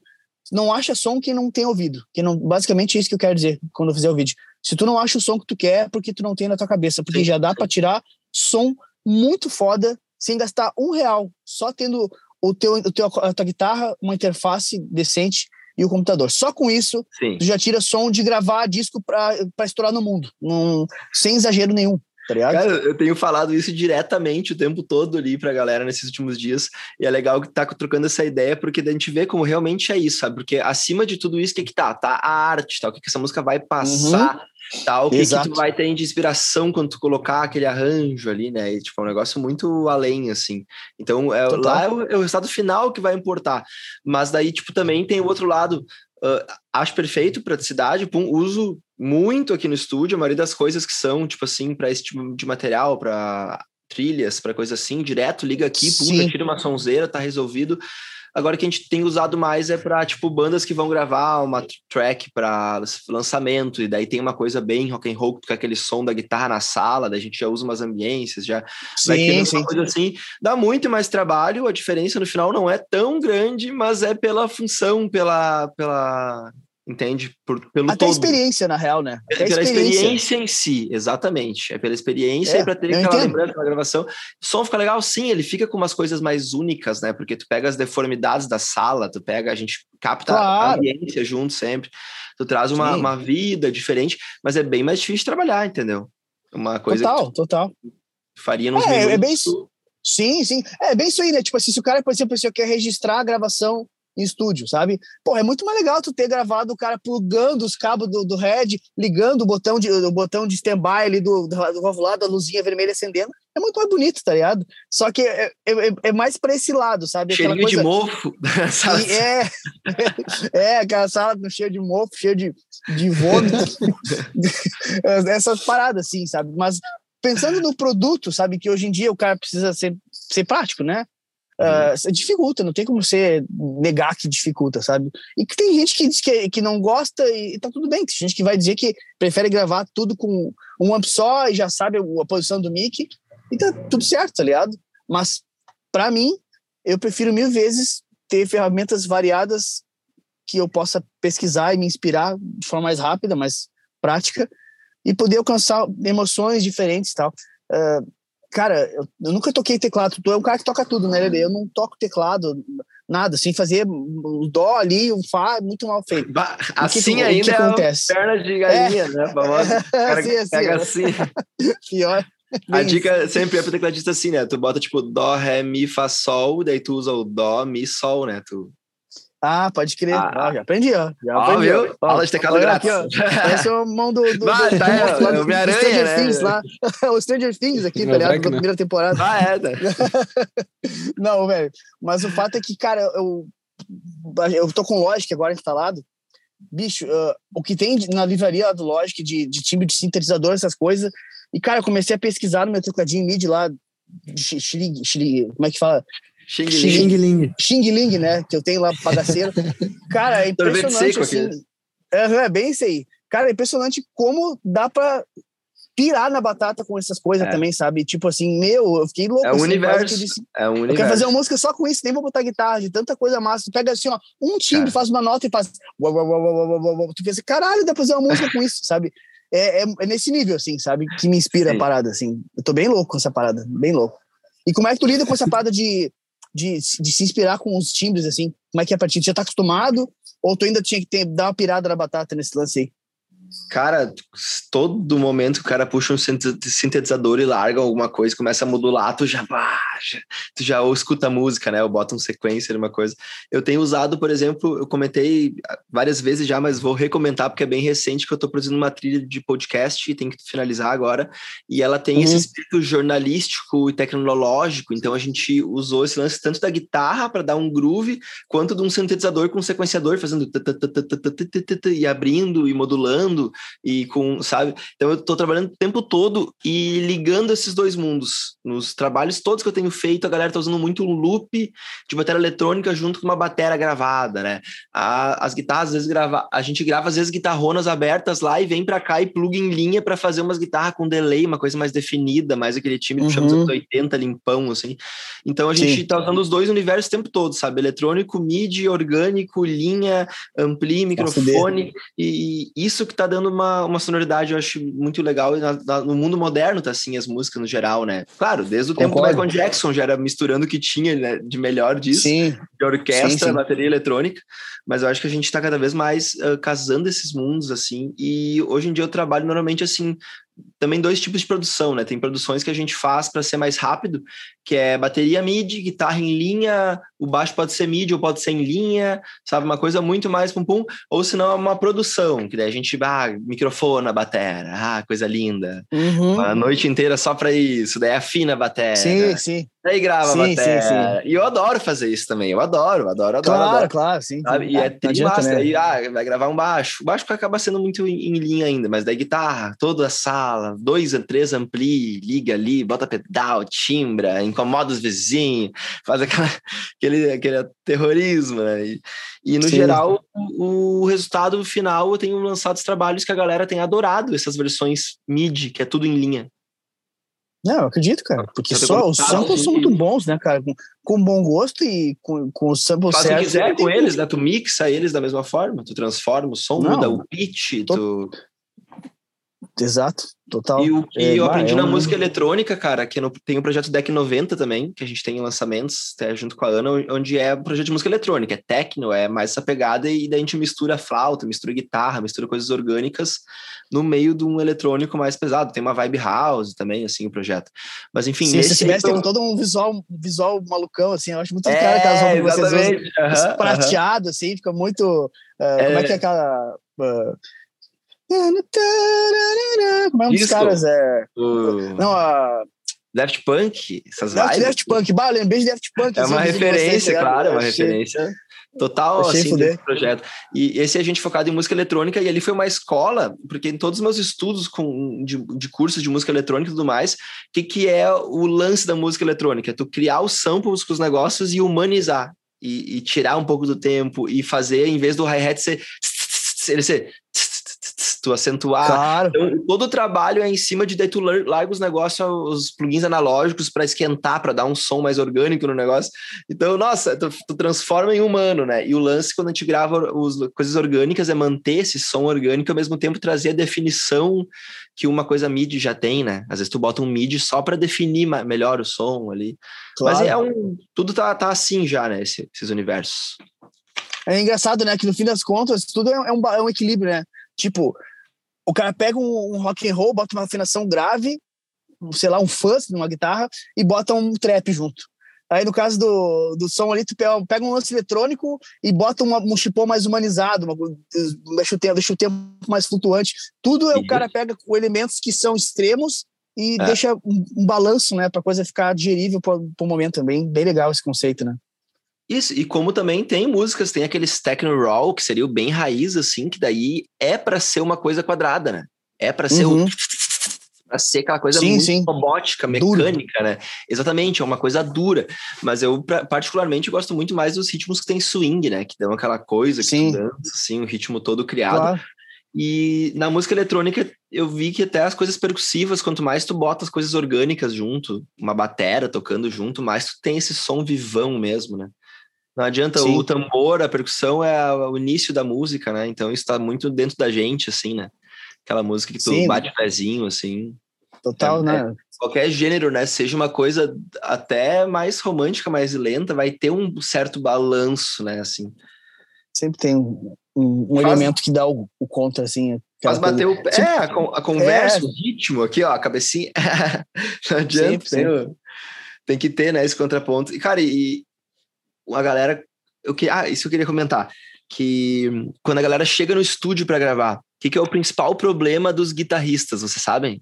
não acha som que não tem ouvido. Que não, basicamente é isso que eu quero dizer quando eu fizer o vídeo. Se tu não acha o som que tu quer, é porque tu não tem na tua cabeça. Porque já dá para tirar som muito foda sem gastar um real, só tendo o teu, o teu, a tua guitarra, uma interface decente e o computador. Só com isso, Sim. tu já tira som de gravar disco para estourar no mundo, num, sem exagero nenhum. Tá Cara, eu tenho falado isso diretamente o tempo todo ali pra galera nesses últimos dias, e é legal que tá trocando essa ideia, porque a gente vê como realmente é isso, sabe? Porque acima de tudo isso, o que que tá? Tá a arte, tá? O que, que essa música vai passar, uhum. Tá? O que, que, tu vai ter de inspiração quando tu colocar aquele arranjo ali, né? E, tipo, é um negócio muito além, assim. Então, é, lá é o, é o resultado final que vai importar. Mas daí, tipo, também tem o outro lado, Uh, acho perfeito praticidade, pum, uso muito aqui no estúdio, a maioria das coisas que são, tipo assim, para esse tipo de material, para trilhas, para coisa assim, direto, liga aqui, pum, tira uma sonzeira, tá resolvido. Agora que a gente tem usado mais é para tipo bandas que vão gravar uma track para lançamento e daí tem uma coisa bem rock and roll com aquele som da guitarra na sala, daí a gente já usa umas ambiências, já sim, sim. coisa assim. Dá muito mais trabalho, a diferença no final não é tão grande, mas é pela função, pela pela entende? Por, pelo Até todo. experiência, na real, né? Até pela experiência. experiência. em si, exatamente. É pela experiência é, e para ter aquela lembrança da gravação. O som fica legal, sim, ele fica com umas coisas mais únicas, né? Porque tu pega as deformidades da sala, tu pega, a gente capta claro. a ambiência junto sempre. Tu traz uma, uma vida diferente, mas é bem mais difícil de trabalhar, entendeu? Uma coisa total, total. faria nos é, minutos. É bem. Sim, sim. É bem isso aí, né? Tipo assim, se o cara, por exemplo, se eu quer registrar a gravação em estúdio, sabe? Pô, é muito mais legal tu ter gravado o cara plugando os cabos do, do head, ligando o botão de, o botão de stand-by ali do, do, do lado, a luzinha vermelha acendendo. É muito mais bonito, tá ligado? Só que é, é, é mais para esse lado, sabe? Cheirinho coisa... de mofo. [LAUGHS] é, [LAUGHS] é, aquela sala cheia de mofo, cheia de, de vômito. [LAUGHS] Essas paradas, assim, sabe? Mas pensando no produto, sabe? Que hoje em dia o cara precisa ser, ser prático, né? Uh, dificulta, não tem como você negar que dificulta, sabe? E que tem gente que diz que, que não gosta e tá tudo bem. Tem gente que vai dizer que prefere gravar tudo com um amp só e já sabe a posição do mic e tá tudo certo, tá ligado? Mas para mim, eu prefiro mil vezes ter ferramentas variadas que eu possa pesquisar e me inspirar de forma mais rápida, mais prática e poder alcançar emoções diferentes e tal. Uh, cara, eu, eu, nunca toquei teclado. Tu é um cara que toca tudo, né, Lele? Eu não toco teclado, nada, sem fazer o dó ali, o fá, muito mal feito. Bah, assim que, ainda que é acontece? perna de galinha, é. né? Famosa. [LAUGHS] cara assim, assim, pega assim. [LAUGHS] Pior. A dica sempre é pro tecladista assim, né? Tu bota tipo dó, ré, mi, fá, sol, daí tu usa o dó, mi, sol, né? Tu ah, pode crer. Ah, já aprendi, ó. Já aprendi. Ó, viu? Aula de teclado grátis. Aqui, ó. [LAUGHS] Parece a mão do, do, Vai, do, tá, do, é, do, do Stranger né? Things lá. [LAUGHS] o Stranger Things aqui, tá ligado? Da primeira temporada. Ah, é, né? [LAUGHS] Não, velho. Mas o fato é que, cara, eu, eu tô com Logic agora instalado. Bicho, uh, o que tem na livraria do Logic de, de timbre de sintetizador, essas coisas. E, cara, eu comecei a pesquisar no meu tecladinho MIDI lá. Xing, como é que fala? Xing Ling. Ling. Xing Ling, né? Que eu tenho lá bagaceiro. [LAUGHS] Cara, é impressionante. assim, é, é bem isso aí. Cara, é impressionante como dá pra pirar na batata com essas coisas é. também, sabe? Tipo assim, meu, eu fiquei louco. É o assim, universo. Disse, é um universo. Eu quero fazer uma música só com isso, nem vou botar guitarra, de tanta coisa massa. Tu pega assim, ó, um timbre, é. faz uma nota e faz. Uau, uau, uau, uau, uau, Tu pensa, caralho, dá pra fazer uma música com isso, sabe? É, é, é, nesse nível, assim, sabe? Que me inspira Sim. a parada, assim. Eu tô bem louco com essa parada, bem louco. E como é que tu lida com essa parada de de, de se inspirar com os timbres, assim? Como é que é ti? Tu já tá acostumado? Ou tu ainda tinha que ter, dar uma pirada na batata nesse lance aí? Cara, todo momento que o cara puxa um sintetizador e larga alguma coisa, começa a modular, tu já, já tu já ou escuta a música, né? Ou bota um sequência uma coisa. Eu tenho usado, por exemplo, eu comentei várias vezes já, mas vou recomendar porque é bem recente que eu tô produzindo uma trilha de podcast e tem que finalizar agora. E ela tem uhum. esse espírito jornalístico e tecnológico, então a gente usou esse lance tanto da guitarra para dar um groove, quanto de um sintetizador com um sequenciador fazendo e abrindo e modulando tocando e com, sabe? Então eu tô trabalhando o tempo todo e ligando esses dois mundos. Nos trabalhos todos que eu tenho feito, a galera tá usando muito um loop de bateria eletrônica junto com uma bateria gravada, né? A, as guitarras, às vezes, grava, a gente grava, às vezes, guitarronas abertas lá e vem para cá e pluga em linha para fazer umas guitarras com delay, uma coisa mais definida, mais aquele time que uhum. chama dos 80, limpão, assim. Então a gente Sim. tá usando os dois universos o tempo todo, sabe? Eletrônico, MIDI, orgânico, linha, ampli, microfone. E isso que tá dando uma, uma sonoridade, eu acho muito legal. Na, na, no mundo moderno tá assim, as músicas no geral, né? Claro, desde o Concordo. tempo do Michael Jackson já era misturando o que tinha né, de melhor disso. Sim. De orquestra, sim, sim. bateria eletrônica. Mas eu acho que a gente tá cada vez mais uh, casando esses mundos, assim. E hoje em dia eu trabalho normalmente assim também dois tipos de produção, né? Tem produções que a gente faz para ser mais rápido, que é bateria MIDI, guitarra em linha, o baixo pode ser MIDI ou pode ser em linha, sabe? Uma coisa muito mais pum pum, ou se não é uma produção, que daí a gente, ah, microfone, batera, ah, coisa linda. Uhum. Uma noite inteira só para isso, daí afina a batera. Sim, sim. Daí grava sim, a bateria. Sim, sim. E eu adoro fazer isso também. Eu adoro, adoro, adoro. Claro, adoro. claro, sim. Sabe? E é trimassa. Aí, ah, vai gravar um baixo. O baixo acaba sendo muito em, em, linha ainda, mas daí guitarra, toda a sala, dois, três ampli, liga ali, bota pedal, timbra, incomoda os vizinhos, [LAUGHS] faz aquela, aquele, aquele terrorismo, né? E, e no geral, o, o, resultado final, eu tenho lançado os trabalhos que a galera tem adorado, essas versões MIDI, que é tudo em linha. Não, eu acredito, cara. Porque só os samples são muito bons, né, cara? Com, com bom gosto e com, com os samples Faz certos. quiser com eles, né? Tu mixa eles da mesma forma, tu transforma o som, Não, muda o pitch, tu... Exato, total. E o que é, eu aprendi é na um... música eletrônica, cara, que no, tem o um projeto Deck 90 também, que a gente tem em lançamentos, até junto com a Ana, onde é um projeto de música eletrônica, é techno, é mais essa pegada, e daí a gente mistura flauta, mistura guitarra, mistura coisas orgânicas no meio de um eletrônico mais pesado. Tem uma vibe house também, assim, o projeto. Mas enfim. Sim, esse então... tem todo um visual, visual malucão, assim, eu acho muito é, cara aquelas roupas que vocês usam, uhum, prateado, uhum. assim, fica muito. Uh, é... Como é que é aquela. Uh, como é um dos caras? É... Uh... Não, a. Daft Punk, essas Daft, vibes. Daft Punk, bah, lembrei de Daft Punk. É uma referência, vocês, claro, é uma referência total Achei assim desse projeto. E esse a gente focado em música eletrônica e ali foi uma escola, porque em todos os meus estudos com, de, de cursos de música eletrônica e tudo mais, o que, que é o lance da música eletrônica? É tu criar os samples com os negócios e humanizar. E, e tirar um pouco do tempo e fazer, em vez do hi-hat ser ele ser tu acentuar. Claro. Então, todo o trabalho é em cima de daí tu larga os negócios, os plugins analógicos para esquentar, para dar um som mais orgânico no negócio. Então, nossa, tu, tu, transforma em humano, né? E o lance quando a gente grava as coisas orgânicas é manter esse som orgânico ao mesmo tempo trazer a definição que uma coisa MIDI já tem, né? Às vezes tu bota um MIDI só para definir melhor o som ali. Claro. Mas é um tudo tá, tá assim já, né, Esse, esses universos. É engraçado, né? Que no fim das contas, tudo é um, é um equilíbrio, né? Tipo, o cara pega um, um rock and roll, bota uma afinação grave, sei lá, um fuzz numa guitarra e bota um trap junto. Aí no caso do, do som ali, tu pega um lance eletrônico e bota uma, um chipô mais humanizado, uma, deixa, o tempo, deixa o tempo mais flutuante. Tudo é o cara pega com elementos que são extremos e é. deixa um, um, balanço, né, para coisa ficar digerível para o momento também. Bem legal esse conceito, né? Isso, e como também tem músicas, tem aqueles techno raw, que seria o bem raiz, assim, que daí é para ser uma coisa quadrada, né? É para ser uhum. o para ser aquela coisa sim, muito sim. robótica, mecânica, né? Exatamente, é uma coisa dura. Mas eu, particularmente, gosto muito mais dos ritmos que tem swing, né? Que dão aquela coisa que sim. dança, assim, o ritmo todo criado. Claro. E na música eletrônica, eu vi que até as coisas percussivas, quanto mais tu bota as coisas orgânicas junto, uma batera tocando junto, mais tu tem esse som vivão mesmo, né? Não adianta, Sim. o tambor, a percussão é o início da música, né? Então isso tá muito dentro da gente, assim, né? Aquela música que tu Sim. bate pezinho, assim. Total, é, né? É, qualquer gênero, né? Seja uma coisa até mais romântica, mais lenta, vai ter um certo balanço, né? Assim. Sempre tem um, um, faz, elemento que dá o, o contra, assim. Faz bater o pé. É, a, a conversa, é. o ritmo aqui, ó, a cabecinha. [LAUGHS] Não adianta. Sempre, tem, sempre. tem que ter, né, esse contraponto. E, cara, e, a galera. Eu que, ah, isso eu queria comentar. Que quando a galera chega no estúdio para gravar, o que, que é o principal problema dos guitarristas, vocês sabem?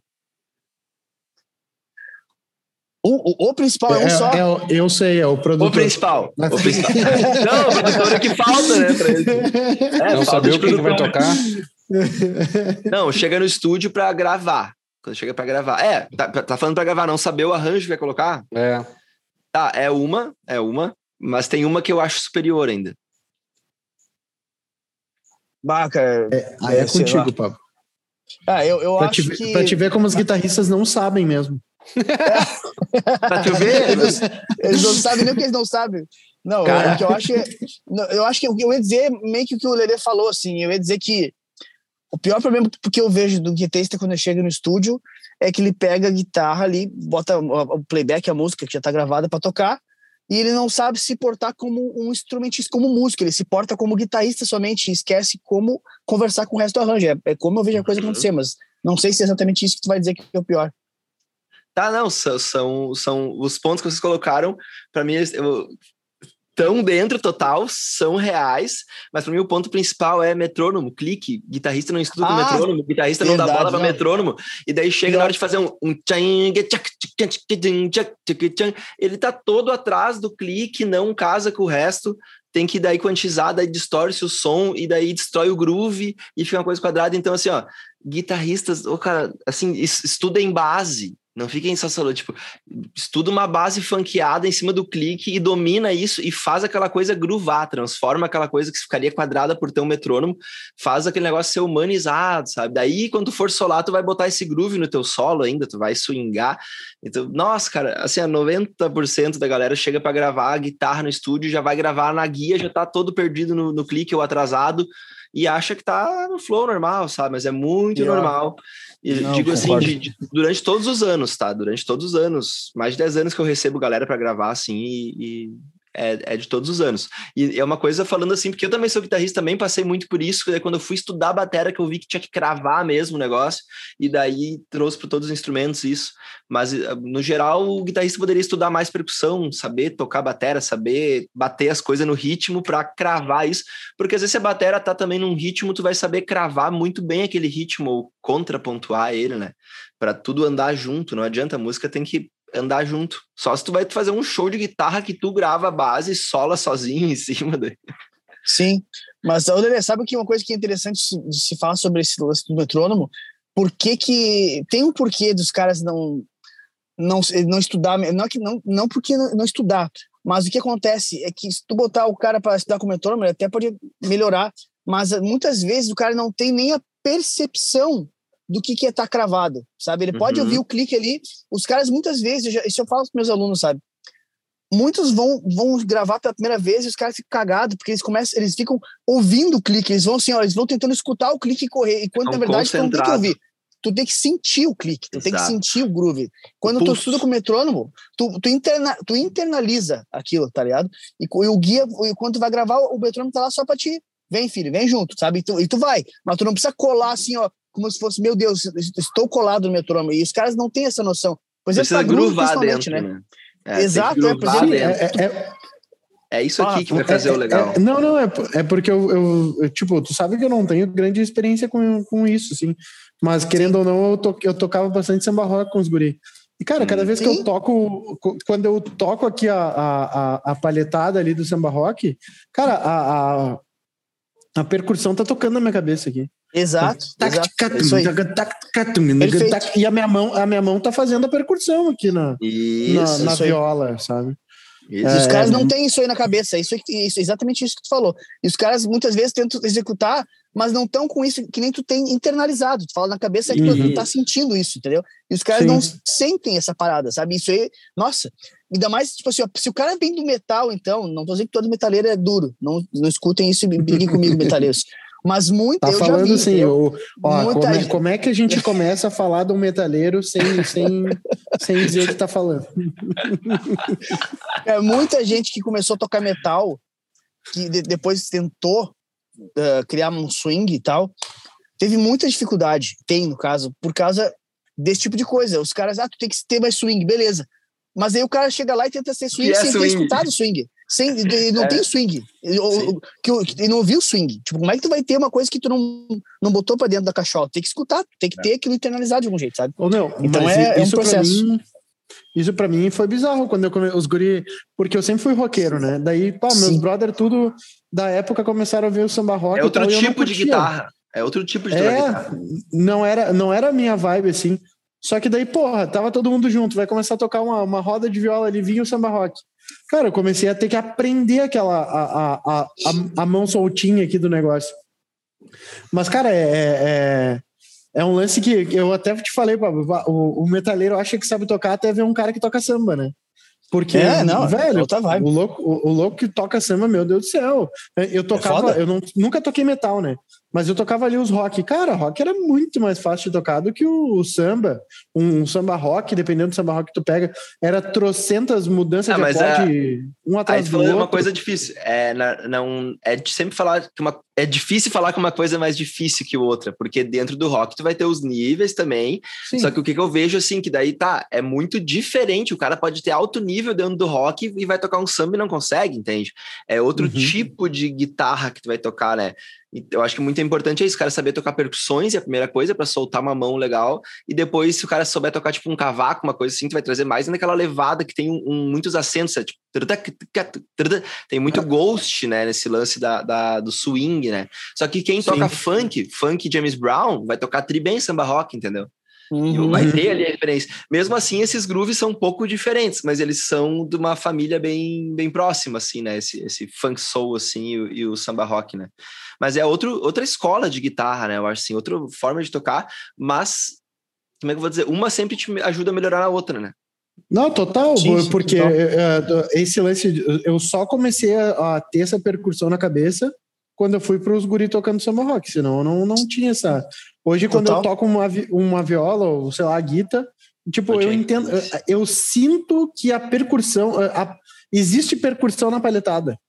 O, o, o, principal é um é, só. É, eu sei, é o produtor. O principal. O principal. [LAUGHS] não, o produtor é que falta, né? Pra ele. É, não saber o que, vai tocar. Não, chega no estúdio pra gravar. Quando chega pra gravar. É, tá, tá falando pra gravar, não saber o arranjo que vai colocar? É. Tá, é uma, é uma, mas tem uma que eu acho superior ainda. Bah, cara. É, aí é contigo, Pablo. Ah, eu, eu Pra acho te, ver- que. pra te ver como os guitarristas não sabem mesmo. [LAUGHS] Pra tu ver, Eles, eles não sabem nem o que eles não sabem. Não, Cara. o que eu acho é, eu acho que eu ia dizer meio que o que o Lelê falou, assim, eu ia dizer que o pior problema que eu vejo do guitarrista quando chega no estúdio é que ele pega a guitarra ali, bota o o playback, a música que já tá gravada para tocar, e ele não sabe se portar como um instrumentista, como músico, ele se porta como guitarrista somente e esquece como conversar com o resto do arranjo. É, é como eu vejo a coisa Uhum. acontecer, mas não sei se é exatamente isso que tu vai dizer que é o pior. Tá, não, são, são, são os pontos que vocês colocaram, para mim, eu, tão dentro total, são reais, mas para mim o ponto principal é metrônomo, clique, guitarrista não estuda Ah, metrônomo, guitarrista não dá verdade, bola para metrônomo, e daí chega na hora de fazer um, um ele tá todo atrás do clique, não casa com o resto, tem que daí quantizar, daí distorce o som e daí destrói o groove e fica uma coisa quadrada. Então, assim, ó, guitarristas, ô, cara, assim, es- estuda em base, não fiquem só falando, tipo, estuda uma base funkeada em cima do clique e domina isso e faz aquela coisa groovar, transforma aquela coisa que ficaria quadrada por ter um metrônomo, faz aquele negócio ser humanizado, sabe? Daí, quando for solar, tu vai botar esse groove no teu solo ainda, tu vai swingar. Então, nossa, cara, assim, a 90% da galera chega para gravar a guitarra no estúdio, já vai gravar na guia, já tá todo perdido no, no clique ou atrasado e acha que tá no flow normal, sabe? Mas é muito Pior. normal. Não, digo assim, de- de- durante todos os anos, tá? Durante todos os anos. Mais de 10 anos que eu recebo galera para gravar, assim, e, e é, é de todos os anos. E é uma coisa falando assim, porque eu também sou guitarrista, também passei muito por isso, daí quando eu fui estudar a bateria que eu vi que tinha que cravar mesmo o negócio, e daí trouxe para todos os instrumentos isso. Mas, eh, no geral, o guitarrista poderia estudar mais percussão, saber tocar bateria, saber bater as coisas no ritmo para cravar isso, porque às vezes se a bateria tá também num ritmo, tu vai saber cravar muito bem aquele ritmo ou contrapontuar ele, né? Para tudo andar junto, não adianta, a música tem que andar junto. Só se tu vai fazer um show de guitarra que tu grava a base e sola sozinho [LAUGHS] em cima daí. Sim, mas Lelê, sabe que uma coisa que é interessante se- de se falar sobre esse lance do metrônomo? Por que que tem um porquê dos caras não não não estudar, não é não não porque não, não estudar, mas o que acontece é que se tu botar o cara para estudar com metrônomo, ele até pode melhorar, mas muitas vezes o cara não tem nem a percepção do que que é estar cravado, sabe? Ele pode Uhum. ouvir o clique ali, os caras muitas vezes, eu já- isso eu falo para meus alunos, sabe? muitos vão, vão gravar pela primeira vez e os caras ficam cagados, porque eles começam, eles ficam ouvindo o clique, eles vão assim, ó, eles vão tentando escutar o clique e correr, e quando na verdade tu não tem que ouvir. Tu tem que sentir o clique, tu tem que Exato. sentir o groove. Quando tu pulso. estuda com metrônomo, tu, tu, interna, tu internaliza aquilo, tá ligado? E, e o guia, e quando tu vai gravar, o metrônomo tá lá só pra ti. Vem, filho, vem junto, sabe? E tu, e tu vai. Mas tu não precisa colar assim, ó, como se fosse, meu Deus, estou colado no metrônomo. E os caras não têm essa noção. Por exemplo, Precisa principalmente, dentro, né? né? É, Exato, é, por exemplo, dentro. É, é- É isso aqui Ah, que vai fazer é- o legal. é- não, não, é, é porque eu, eu- eu, tipo, tu sabe que eu não tenho grande experiência com, com isso, assim. Mas querendo ou não, eu, to, eu tocava bastante samba rock com os guri. E, cara, cada vez que Sim. eu toco, co- quando eu toco aqui a, a, a, a palhetada ali do samba rock, cara, a, a, a percussão tá tocando na minha cabeça aqui. Exato, É E a minha mão, a minha mão tá fazendo a percussão aqui na, na, Isso, na aí. viola, sabe? isso. E os É, caras é, não né? têm isso aí na cabeça, é isso, isso, exatamente isso que tu falou. E os caras muitas vezes tentam executar, mas não estão com isso que nem tu tem internalizado. Tu fala na cabeça que tu Uhum. tá sentindo isso, entendeu? E os caras Sim. não sentem essa parada, sabe? Isso aí, nossa, ainda mais, tipo assim, ó, se o cara vem do metal, então, não tô dizendo que todo metaleiro é duro, não, não escutem isso e briguem comigo, [LAUGHS] metaleiros. Mas muito, Tá eu falando vi, assim, ó, Muita como, é, gente- como é que a gente começa a falar de um metaleiro sem, sem, sem dizer o que tá falando? [LAUGHS] É, muita gente que começou a tocar metal, que de- depois tentou eh, criar um swing e tal, teve muita dificuldade, tem no caso, por causa desse tipo de coisa. Os caras, ah, tu tem que ter mais swing, beleza. Mas aí o cara chega lá e tenta ser swing Que é sem ter swing? escutado swing. Sem, ele não É. tem swing. Ele, o- que, ele não ouviu swing. Tipo, como é que tu vai ter uma coisa que tu não, não botou pra dentro da cachola? Tem que escutar, tem que ter aquilo internalizado de algum jeito, sabe? Ou não, Então mas é- é um isso pra processo. mim- isso pra mim foi bizarro quando eu come, os guri, porque eu sempre fui roqueiro, né? Daí, pá, meus Sim. brother tudo da época começaram a ver o samba rock É outro tal, tipo de guitarra. É outro tipo de é, não era, não era a minha vibe, assim. Só que daí, porra, tava todo mundo junto, vai começar a tocar uma, uma roda de viola ali, vinha o samba rock. Cara, eu comecei a ter que aprender aquela a, a, a, a, mão soltinha aqui do negócio. Mas, cara, é, é, é, é um lance que eu até te falei, o, o metaleiro acha que sabe tocar até ver um cara que toca samba, né? Porque, é, não, velho, o louco, o, o, louco que toca samba, meu Deus do céu. Eu tocava, é eu não, nunca toquei metal, né? Mas eu tocava ali os rock. Cara, rock era muito mais fácil de tocar do que o, o samba. Um, um, samba rock, dependendo do samba rock que tu pega, era trocentas mudanças ah, de acorde, é... um atrás aí do outro. uma coisa difícil. É, não, é de sempre falar que uma, é difícil falar que uma coisa é mais difícil que outra, porque dentro do rock tu vai ter os níveis também. Sim. Só que o que, que eu vejo assim, que daí tá, é muito diferente. O cara pode ter alto nível dentro do rock e vai tocar um samba e não consegue, entende? É outro uhum. tipo de guitarra que tu vai tocar, né? Eu acho que muito importante é isso, cara, saber tocar percussões, é a primeira coisa, para soltar uma mão legal. E depois, se o cara souber tocar, tipo, um cavaco, uma coisa assim, tu vai trazer mais naquela levada que tem um, um, muitos acentos, é, tipo, tem muito ghost, né, nesse lance da, da do swing, né? Só que quem Sim. toca funk, funk James Brown, vai tocar tri bem samba rock, entendeu? Uhum. Vai ter ali a referência. Mesmo assim, esses grooves são um pouco diferentes, mas eles são de uma família bem, bem próxima, assim, né? Esse, esse funk soul, assim, e, e o samba rock, né? Mas é outro, outra escola de guitarra, né? Eu acho assim, outra forma de tocar, mas, como é que eu vou dizer? Uma sempre te ajuda a melhorar a outra, né? Não, total, sim, sim, porque total. É, é, esse lance, eu só comecei a, a, ter essa percussão na cabeça quando eu fui para os guri tocando samba rock, senão eu não, não tinha essa. Hoje, total. quando eu toco uma, uma viola, ou sei lá, a guitarra, tipo, eu entendo, eu, eu, sinto que a percussão, a, existe percussão na palhetada.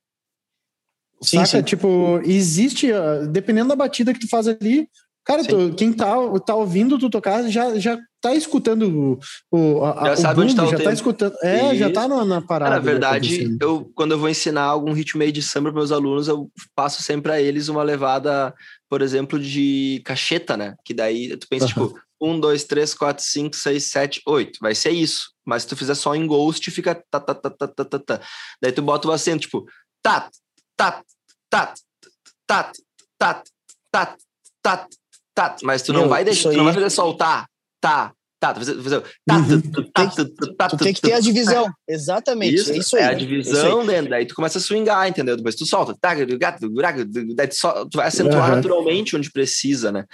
Sim, Saca? Sim. Tipo, existe, dependendo da batida que tu faz ali, cara, tu, quem tá, tá ouvindo tu tocar já, já tá escutando o, a, já sabe boom, onde tá o já tá tempo. tá escutando. É, e... já tá na, na parada. na verdade, eu, quando eu vou ensinar algum ritmo meio de samba para meus alunos, eu passo sempre para eles uma levada, por exemplo, de cacheta, né? Que daí tu pensa, tipo, um, dois, três, quatro, cinco, seis, sete, oito. Vai ser isso. Mas se tu fizer só em ghost, fica tá, tá, tá, tá, tá, tá, tá. Daí tu bota o acento, tipo, tá, tá, tá, tá, tá, tá, tá, tá, mas tu não vai deixar, tu não vai fazer soltar, tá, tá, fazer, fazer, tá, tu tem que ter a divisão, exatamente, isso, é isso aí. É a divisão, né? daí tu começa a swingar, entendeu? Depois tu solta, tá, daí tu, só, tu vai acentuar naturalmente onde precisa, né?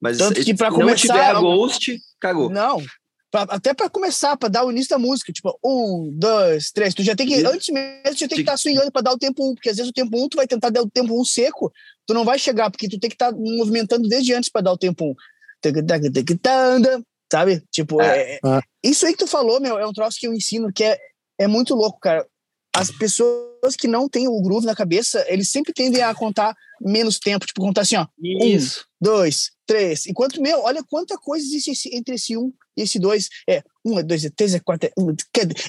Mas Tanto que para começar, tiver a ghost, cagou. Não, Pra, até para começar, para dar o início da música, tipo, um, dois, três. Tu já tem que, antes mesmo, tu já tem que estar tá swingando para dar o tempo um, porque às vezes o tempo um tu vai tentar dar o tempo um seco, tu não vai chegar, porque tu tem que estar tá movimentando desde antes para dar o tempo um. Sabe? Tipo, é. É, é, isso aí que tu falou, meu, é um troço que eu ensino que é, é muito louco, cara. As pessoas que não têm o groove na cabeça, eles sempre tendem a contar menos tempo, tipo, contar assim, ó. Isso. Um, dois, três. Enquanto, meu, olha quanta coisa existe entre esse um e esse dois. É um, é dois, é três, é quatro, é um,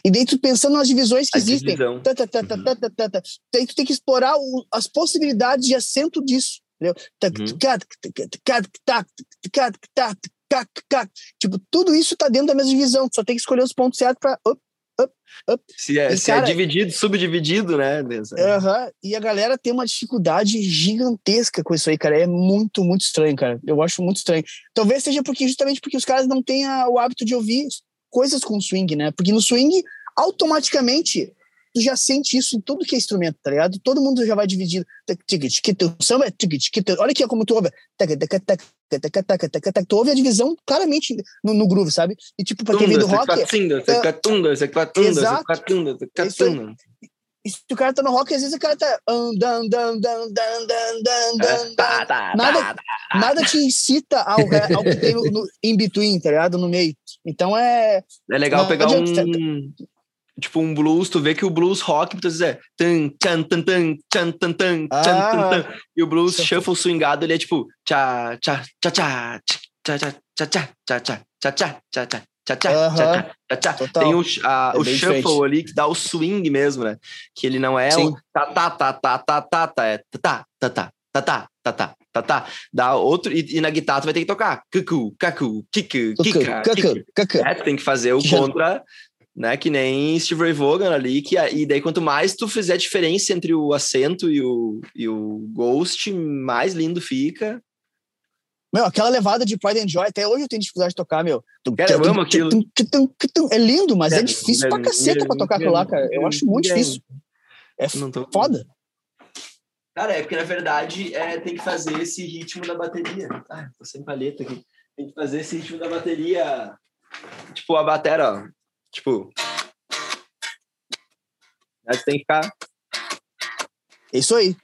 e daí tu pensando nas divisões que A existem. Tá, tá, tá, tá, tá, tá, tá, Daí tu tem que explorar o, as possibilidades de acento disso. Entendeu? Tipo, tudo isso tá dentro da mesma divisão. Tu só tem que escolher os pontos certos para up, up. Se é, e, se é cara, é dividido, subdividido, né? Uh -huh, e a galera tem uma dificuldade gigantesca com isso aí, cara. É muito, muito estranho, cara. Eu acho muito estranho. Talvez seja porque justamente porque os caras não têm a, o hábito de ouvir coisas com swing, né? Porque no swing, automaticamente, tu já sente isso em tudo que é instrumento, tá ligado? Todo mundo já vai dividindo. O samba é. Olha aqui como tu ouve. Tu ouve a divisão claramente no, no groove, sabe? E tipo, pra quem vem do rock. Exato. E se o cara tá no rock, às vezes o cara tá. Nada, nada te incita ao, ao que tem no, no in between, tá ligado? No meio. Então é. É legal pegar um tipo um blues, tu vê que o blues rock, tu dizer tan, tan, tan, tan, tan, tan, tan, tan, tan, e o blues shuffle swingado, ele é tipo tchá, tchá, tchá, tchá, tchá, tchá, tchá, tchá, tchá, tchá, tchá, tchá, tchá, tchá, Tem o, a, é o shuffle ali que dá o swing mesmo, né? Que ele não é Sim. o tá, tá, tá, tá, tá, tá, tá, é tá, tá, tá, tá, tá, tá, tá, tá, tá. Dá outro, e, e na guitarra tu vai ter que tocar cucu, cacu, kiku, kika, kiku. É, tu tem que fazer o contra né? Que nem Steve Ray Vaughan ali, que, e daí quanto mais tu fizer diferença entre o acento e o, e o ghost, mais lindo fica. Meu, aquela levada de Pride and Joy, até hoje eu tenho dificuldade de tocar, meu. Cara, eu amo aquilo. É lindo, mas é difícil pra caceta pra tocar aquilo lá, cara. Eu acho muito difícil. É foda. Cara, é porque na verdade é, tem que fazer esse ritmo da bateria. Ah, tô sem palheta aqui. Tem que fazer esse ritmo da bateria. Tipo, a bateria, ó. Tipo. Aí tem que ficar. É isso aí.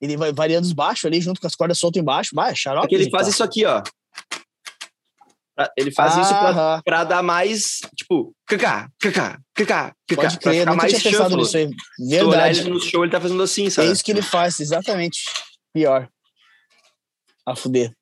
Ele vai variando os baixos ali, junto com as cordas soltas embaixo. Vai, xarope. É que ele faz isso aqui, ó. Ele faz ah, isso pra, pra, dar mais, tipo, cacá, cacá, cacá, cacá. Pode crer, eu nunca tinha pensado nisso aí. Verdade. ele no show, ele tá fazendo assim, sabe? É isso que ele faz, exatamente. Pior. A fuder.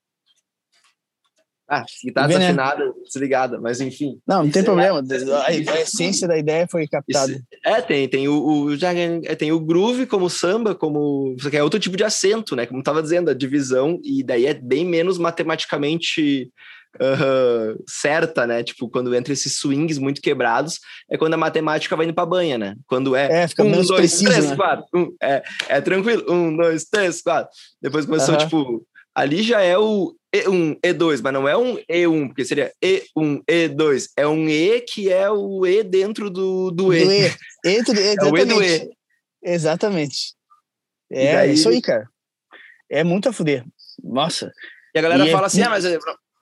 Ah, guitarra tá desafinada, né? desligada, mas enfim. Não, não tem é problema. A, a, essência da ideia foi captada. Isso, é, tem, tem o, o, já, é, tem o groove como samba, como. Só que é outro tipo de acento, né? Como tava dizendo, a divisão, e daí é bem menos matematicamente uh, certa, né? Tipo, quando entra esses swings muito quebrados, é quando a matemática vai indo pra banha, né? Quando é, é fica um, dois, preciso, três, né? quatro. Um, é, é tranquilo. Um, dois, três, quatro. Depois começou, uh -huh. tipo, ali já é o E1, E2, mas não é um E1, porque seria E1, E2. É um E que é o E dentro do, do E. Do E. Dentro, [LAUGHS] é o E do E. Exatamente. É, daí... isso aí, cara. É muito a fuder. Nossa. E a galera e é fala é... assim, ah, mas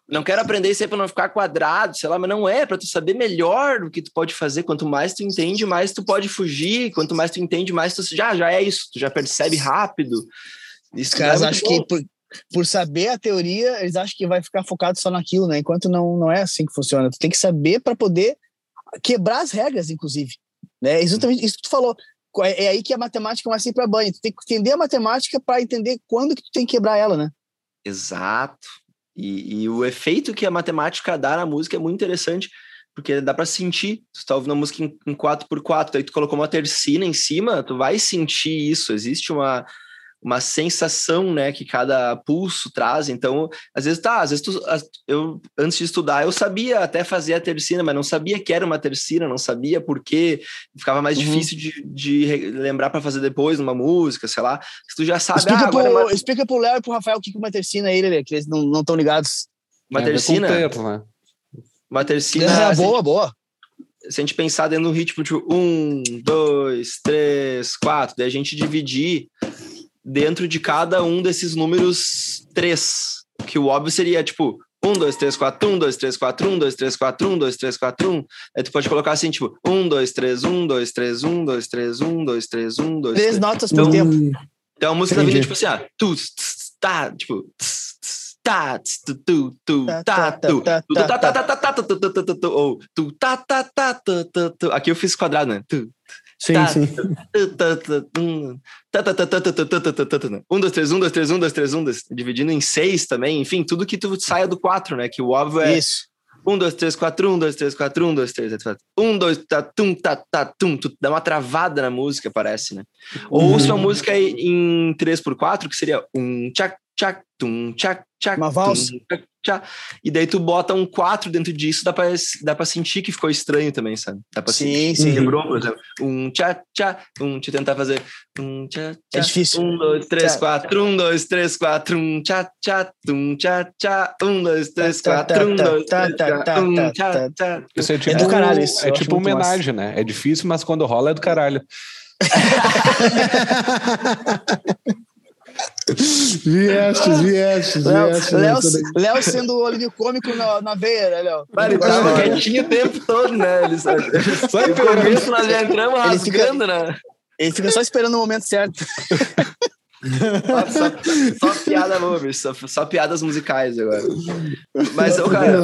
não quero aprender isso aí para não ficar quadrado, sei lá, mas não é, para tu saber melhor o que tu pode fazer. Quanto mais tu entende, mais tu pode fugir. Quanto mais tu entende, mais tu já, já é isso, tu já percebe rápido. Isso Os caras é acham que por, saber a teoria, eles acham que vai ficar focado só naquilo, né? Enquanto não, não é assim que funciona. Tu tem que saber para poder quebrar as regras, inclusive. Né? Exatamente isso que tu falou. É, é aí que a matemática vai ser para banho. Tu tem que entender a matemática para entender quando que tu tem que quebrar ela, né? Exato. E, e, o efeito que a matemática dá na música é muito interessante, porque dá para sentir. Tu tá ouvindo a música em, em 4x4, aí tu colocou uma tercina em cima, tu vai sentir isso. Existe uma, uma sensação, né, que cada pulso traz. Então, às vezes tá, às vezes tu, eu antes de estudar eu sabia até fazer a tercina, mas não sabia que era uma tercina, não sabia por quê, ficava mais uhum. difícil de, de lembrar para fazer depois numa música, sei lá. Se tu já sabe, explica, ah, pro, é uma... explica pro Léo e pro Rafael o que é uma tercina aí, né, que eles não estão ligados. Uma é, tercina? né? Uma tercina. É, assim, boa, boa se a gente pensar dentro do ritmo de um, dois, três, quatro, daí a gente dividir dentro de cada um desses números três. Que o óbvio seria tipo 1, 2, 3, 4, 1, 2, 3, 4, 1, 2, 3, 4, 1, 2, 3, 4, 1. Aí tu pode colocar assim, tipo, 1, 2, 3, 1, 2, 3, 1, 2, 3, 1, 2, 3, 1, 2, 3. Três notas por tempo. Então a música da vida é tipo assim, ah, tu, tá, tipo, tá, tu, tu, tu, tá, tu, tá, tá, tá, tá, tá, tu, tu, tu, tu, ou tu, tá, tá, tá, tu, tu, tu. Aqui eu fiz quadrado, né? Tu, Sim, sim. [LAUGHS] Um, dois, três, um, dois, três, um, dois, três, um, dois, dividindo em seis também, enfim, tudo que tu saia do quatro, né? Que o óbvio é. Isso. Um, dois, três, quatro, um, dois, três, quatro, um, dois, três, um, dois, tá, tum, tá, tá, tum, tu dá uma travada na música, parece, né? Ou se uma música em 3 por 4 que seria um tchac, tchac, tum, tchac, tchac, uma valsa. Tum, tchac, e daí tu bota um 4 dentro disso, dá pra, dá pra sentir que ficou estranho também, sabe? Dá pra sim, sentir sim. quebrou, por exemplo. Um tchá, tchá, um, te tentar fazer um tchá, tchá. É difícil. Um, dois, três, tchá. quatro, um, dois, três, quatro, um tchá, tchá, um tchá, tchá, um, dois, três, quatro, um, dois, três, quatro, um, tchá, tchá. Isso é tipo, é do caralho, isso. É tipo homenagem, né? É difícil, mas quando rola é do caralho. [LAUGHS] Viestes, viestes, viestes. Léo, sendo o olho cômico na, na veia, né, Léo? Ele tava quietinho o tempo todo, né? Ele só, [LAUGHS] só começo nós já entramos rasgando, fica, né? Ele fica só esperando o momento certo. só, só, piada boa, só, só piadas musicais agora. Mas, o cara,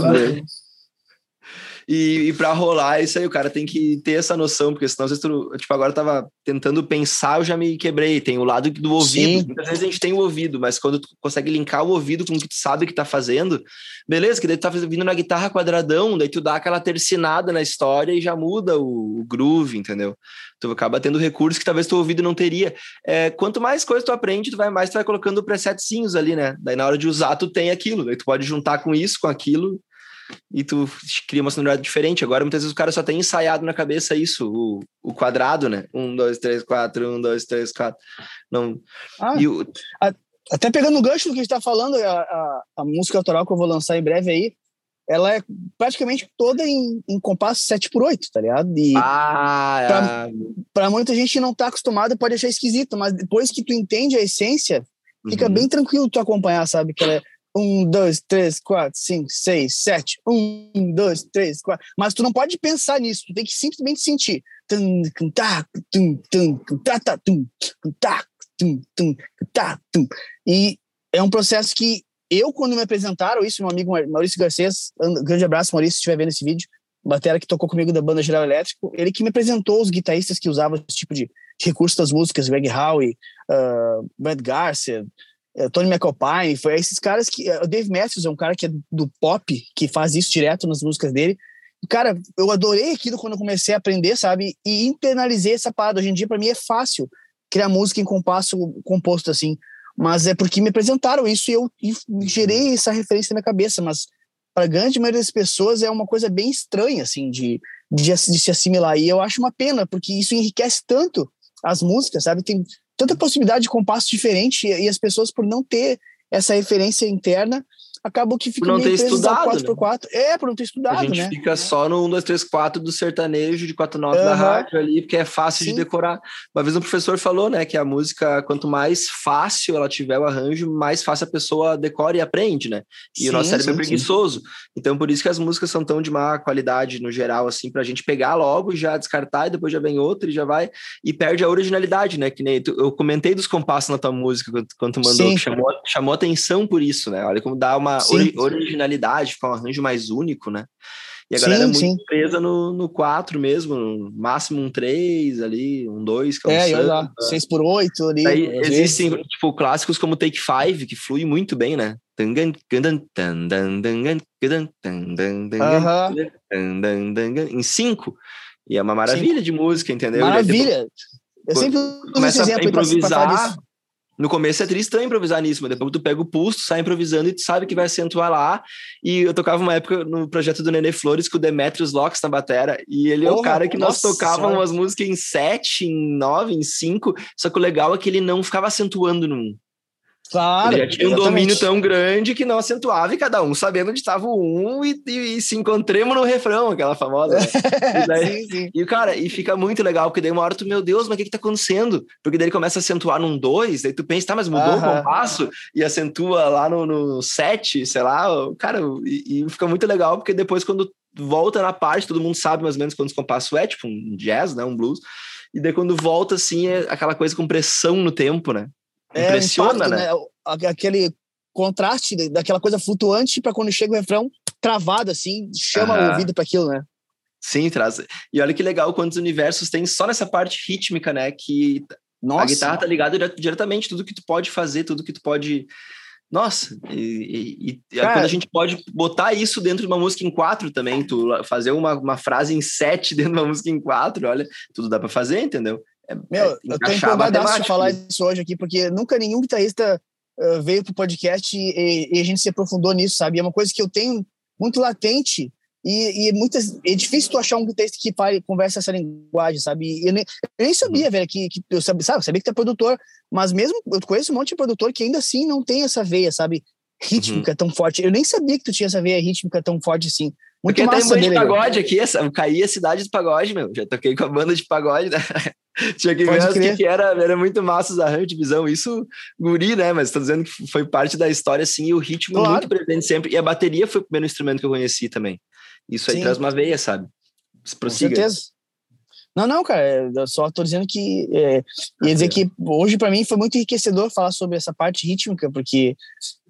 e, e para rolar isso aí, o cara tem que ter essa noção, porque senão, às vezes, tu, tipo, agora eu tava tentando pensar, eu já me quebrei. Tem o lado do ouvido. Sim. Muitas vezes a gente tem o ouvido, mas quando tu consegue linkar o ouvido com o que tu sabe que tá fazendo, beleza, que daí tu tá vindo na guitarra quadradão, daí tu dá aquela tercinada na história e já muda o, o groove, entendeu? Tu acaba tendo recursos que talvez teu ouvido não teria. É, quanto mais coisa tu aprende, tu vai mais tu vai colocando presetzinhos ali, né? Daí na hora de usar, tu tem aquilo. Daí tu pode juntar com isso, com aquilo e tu cria uma sonoridade diferente. Agora, muitas vezes o cara só tem ensaiado na cabeça isso, o, o quadrado, né? Um, dois, três, quatro, um, dois, três, quatro. Não. Ah, e o... Até pegando o gancho do que a gente tá falando, a, a, a, música autoral que eu vou lançar em breve aí, ela é praticamente toda em, em compasso 7 por 8 tá ligado? E ah, pra, é. pra muita gente não tá acostumada, pode achar esquisito, mas depois que tu entende a essência, fica uhum. bem tranquilo tu acompanhar, sabe? Que ela é um, dois, três, quatro, cinco, seis, sete. Um, dois, três, quatro. Mas tu não pode pensar nisso, tu tem que simplesmente sentir. E é um processo que eu, quando me apresentaram isso, meu amigo Maurício Garcês, grande abraço, Maurício, se estiver vendo esse vídeo, batera que tocou comigo da banda Geral Elétrico, ele que me apresentou os guitarristas que usavam esse tipo de recurso das músicas, Greg Howe, uh, Brad Garcia, Tony McAlpine, foi esses caras que. É, o Dave Matthews é um cara que é do pop, que faz isso direto nas músicas dele. Cara, eu adorei aquilo quando eu comecei a aprender, sabe? E internalizei essa parada. Hoje em dia, para mim, é fácil criar música em compasso composto assim. Mas é porque me apresentaram isso e eu e gerei essa referência na minha cabeça. Mas para a grande maioria das pessoas é uma coisa bem estranha, assim, de, de, de se assimilar. E eu acho uma pena, porque isso enriquece tanto as músicas, sabe? Tem tanta possibilidade de compasso diferente e, as pessoas, por não ter essa referência interna, acabou que fica por não ter estudado, 4x4. Né? É, por não ter estudado, A gente né? fica só no 1, 2, 3, 4 do sertanejo, de quatro notas uhum. da rádio ali, porque é fácil Sim. de decorar. Uma vez um professor falou, né, que a música, quanto mais fácil ela tiver o arranjo, mais fácil a pessoa decora e aprende, né? E sim, o nosso cérebro é preguiçoso. Então, por isso que as músicas são tão de má qualidade, no geral, assim, pra gente pegar logo, já descartar, e depois já vem outra e já vai, e perde a originalidade, né? Que nem tu, eu comentei dos compassos na tua música, quando, quando tu mandou, que chamou, chamou atenção por isso, né? Olha como dá uma ori originalidade, ficar um arranjo mais único, né? E a sim, galera é muito sim. presa no, no 4 mesmo, no máximo um 3 ali, um 2, que é, é um lá, 6 por 8 ali. Aí existem, vezes. tipo, clássicos como Take 5, que flui muito bem, né? Em 5. E é uma maravilha Sim. de música, entendeu? Maravilha! Eu sempre começa a improvisar no começo é triste improvisar nisso, mas depois tu pega o pulso, sai improvisando e tu sabe que vai acentuar lá. E eu tocava uma época no projeto do Nenê Flores com o Demetrius Locks na batera, e ele é o cara que nós tocávamos umas músicas em sete, em nove, em cinco, só que o legal é que ele não ficava acentuando num. Claro. Já tinha um domínio tão grande que não acentuava e cada um sabendo onde estava o um e, e, e, se encontremos no refrão, aquela famosa. Né? [LAUGHS] E, daí, sim, sim. e, cara, e fica muito legal, porque daí uma hora tu, meu Deus, mas o que que tá acontecendo? Porque daí ele começa a acentuar num dois, daí tu pensa, tá, mas mudou uh -huh. o compasso e acentua lá no, no sete, sei lá, cara, e, e fica muito legal, porque depois quando volta na parte, todo mundo sabe mais ou menos quantos compassos é, tipo um jazz, né, um blues, e daí quando volta, assim, é aquela coisa com pressão no tempo, né? É, Impressiona, impacto, né? né? Aquele contraste daquela coisa flutuante para quando chega o refrão travado, assim, chama uhum. o ouvido para aquilo, né? Sim, traz. E olha que legal quantos universos tem só nessa parte rítmica, né? Que Nossa. a guitarra tá ligada diretamente, tudo que tu pode fazer, tudo que tu pode. Nossa, e, e, e quando a gente pode botar isso dentro de uma música em quatro também, tu fazer uma, uma frase em sete [LAUGHS] dentro de uma música em quatro, olha, tudo dá para fazer, entendeu? É, Meu, é, eu tô empolgadaço de falar isso hoje aqui, porque nunca nenhum guitarrista uh, veio pro podcast e, e, a gente se aprofundou nisso, sabe? É uma coisa que eu tenho muito latente e, e muitas, é difícil tu achar um guitarrista que fale, conversa essa linguagem, sabe? Eu nem, eu nem sabia, uhum. velho, que, que eu sabia, sabe, sabia que tu é produtor, mas mesmo eu conheço um monte de produtor que ainda assim não tem essa veia, sabe? Rítmica uhum. tão forte. Eu nem sabia que tu tinha essa veia rítmica tão forte assim. Muito Porque massa tem de pagode aqui, eu caí a cidade do pagode, meu. Já toquei com a banda de pagode, né? [LAUGHS] Tinha que ver que, que era, era muito massa os arranjos de visão. Isso, guri, né? Mas estou dizendo que foi parte da história, assim, e o ritmo claro. muito presente sempre. E a bateria foi o primeiro instrumento que eu conheci também. Isso aí Sim. traz uma veia, sabe? Prossiga. Com certeza. Não, não, cara, eu só tô dizendo que. É, ia dizer que hoje, para mim, foi muito enriquecedor falar sobre essa parte rítmica, porque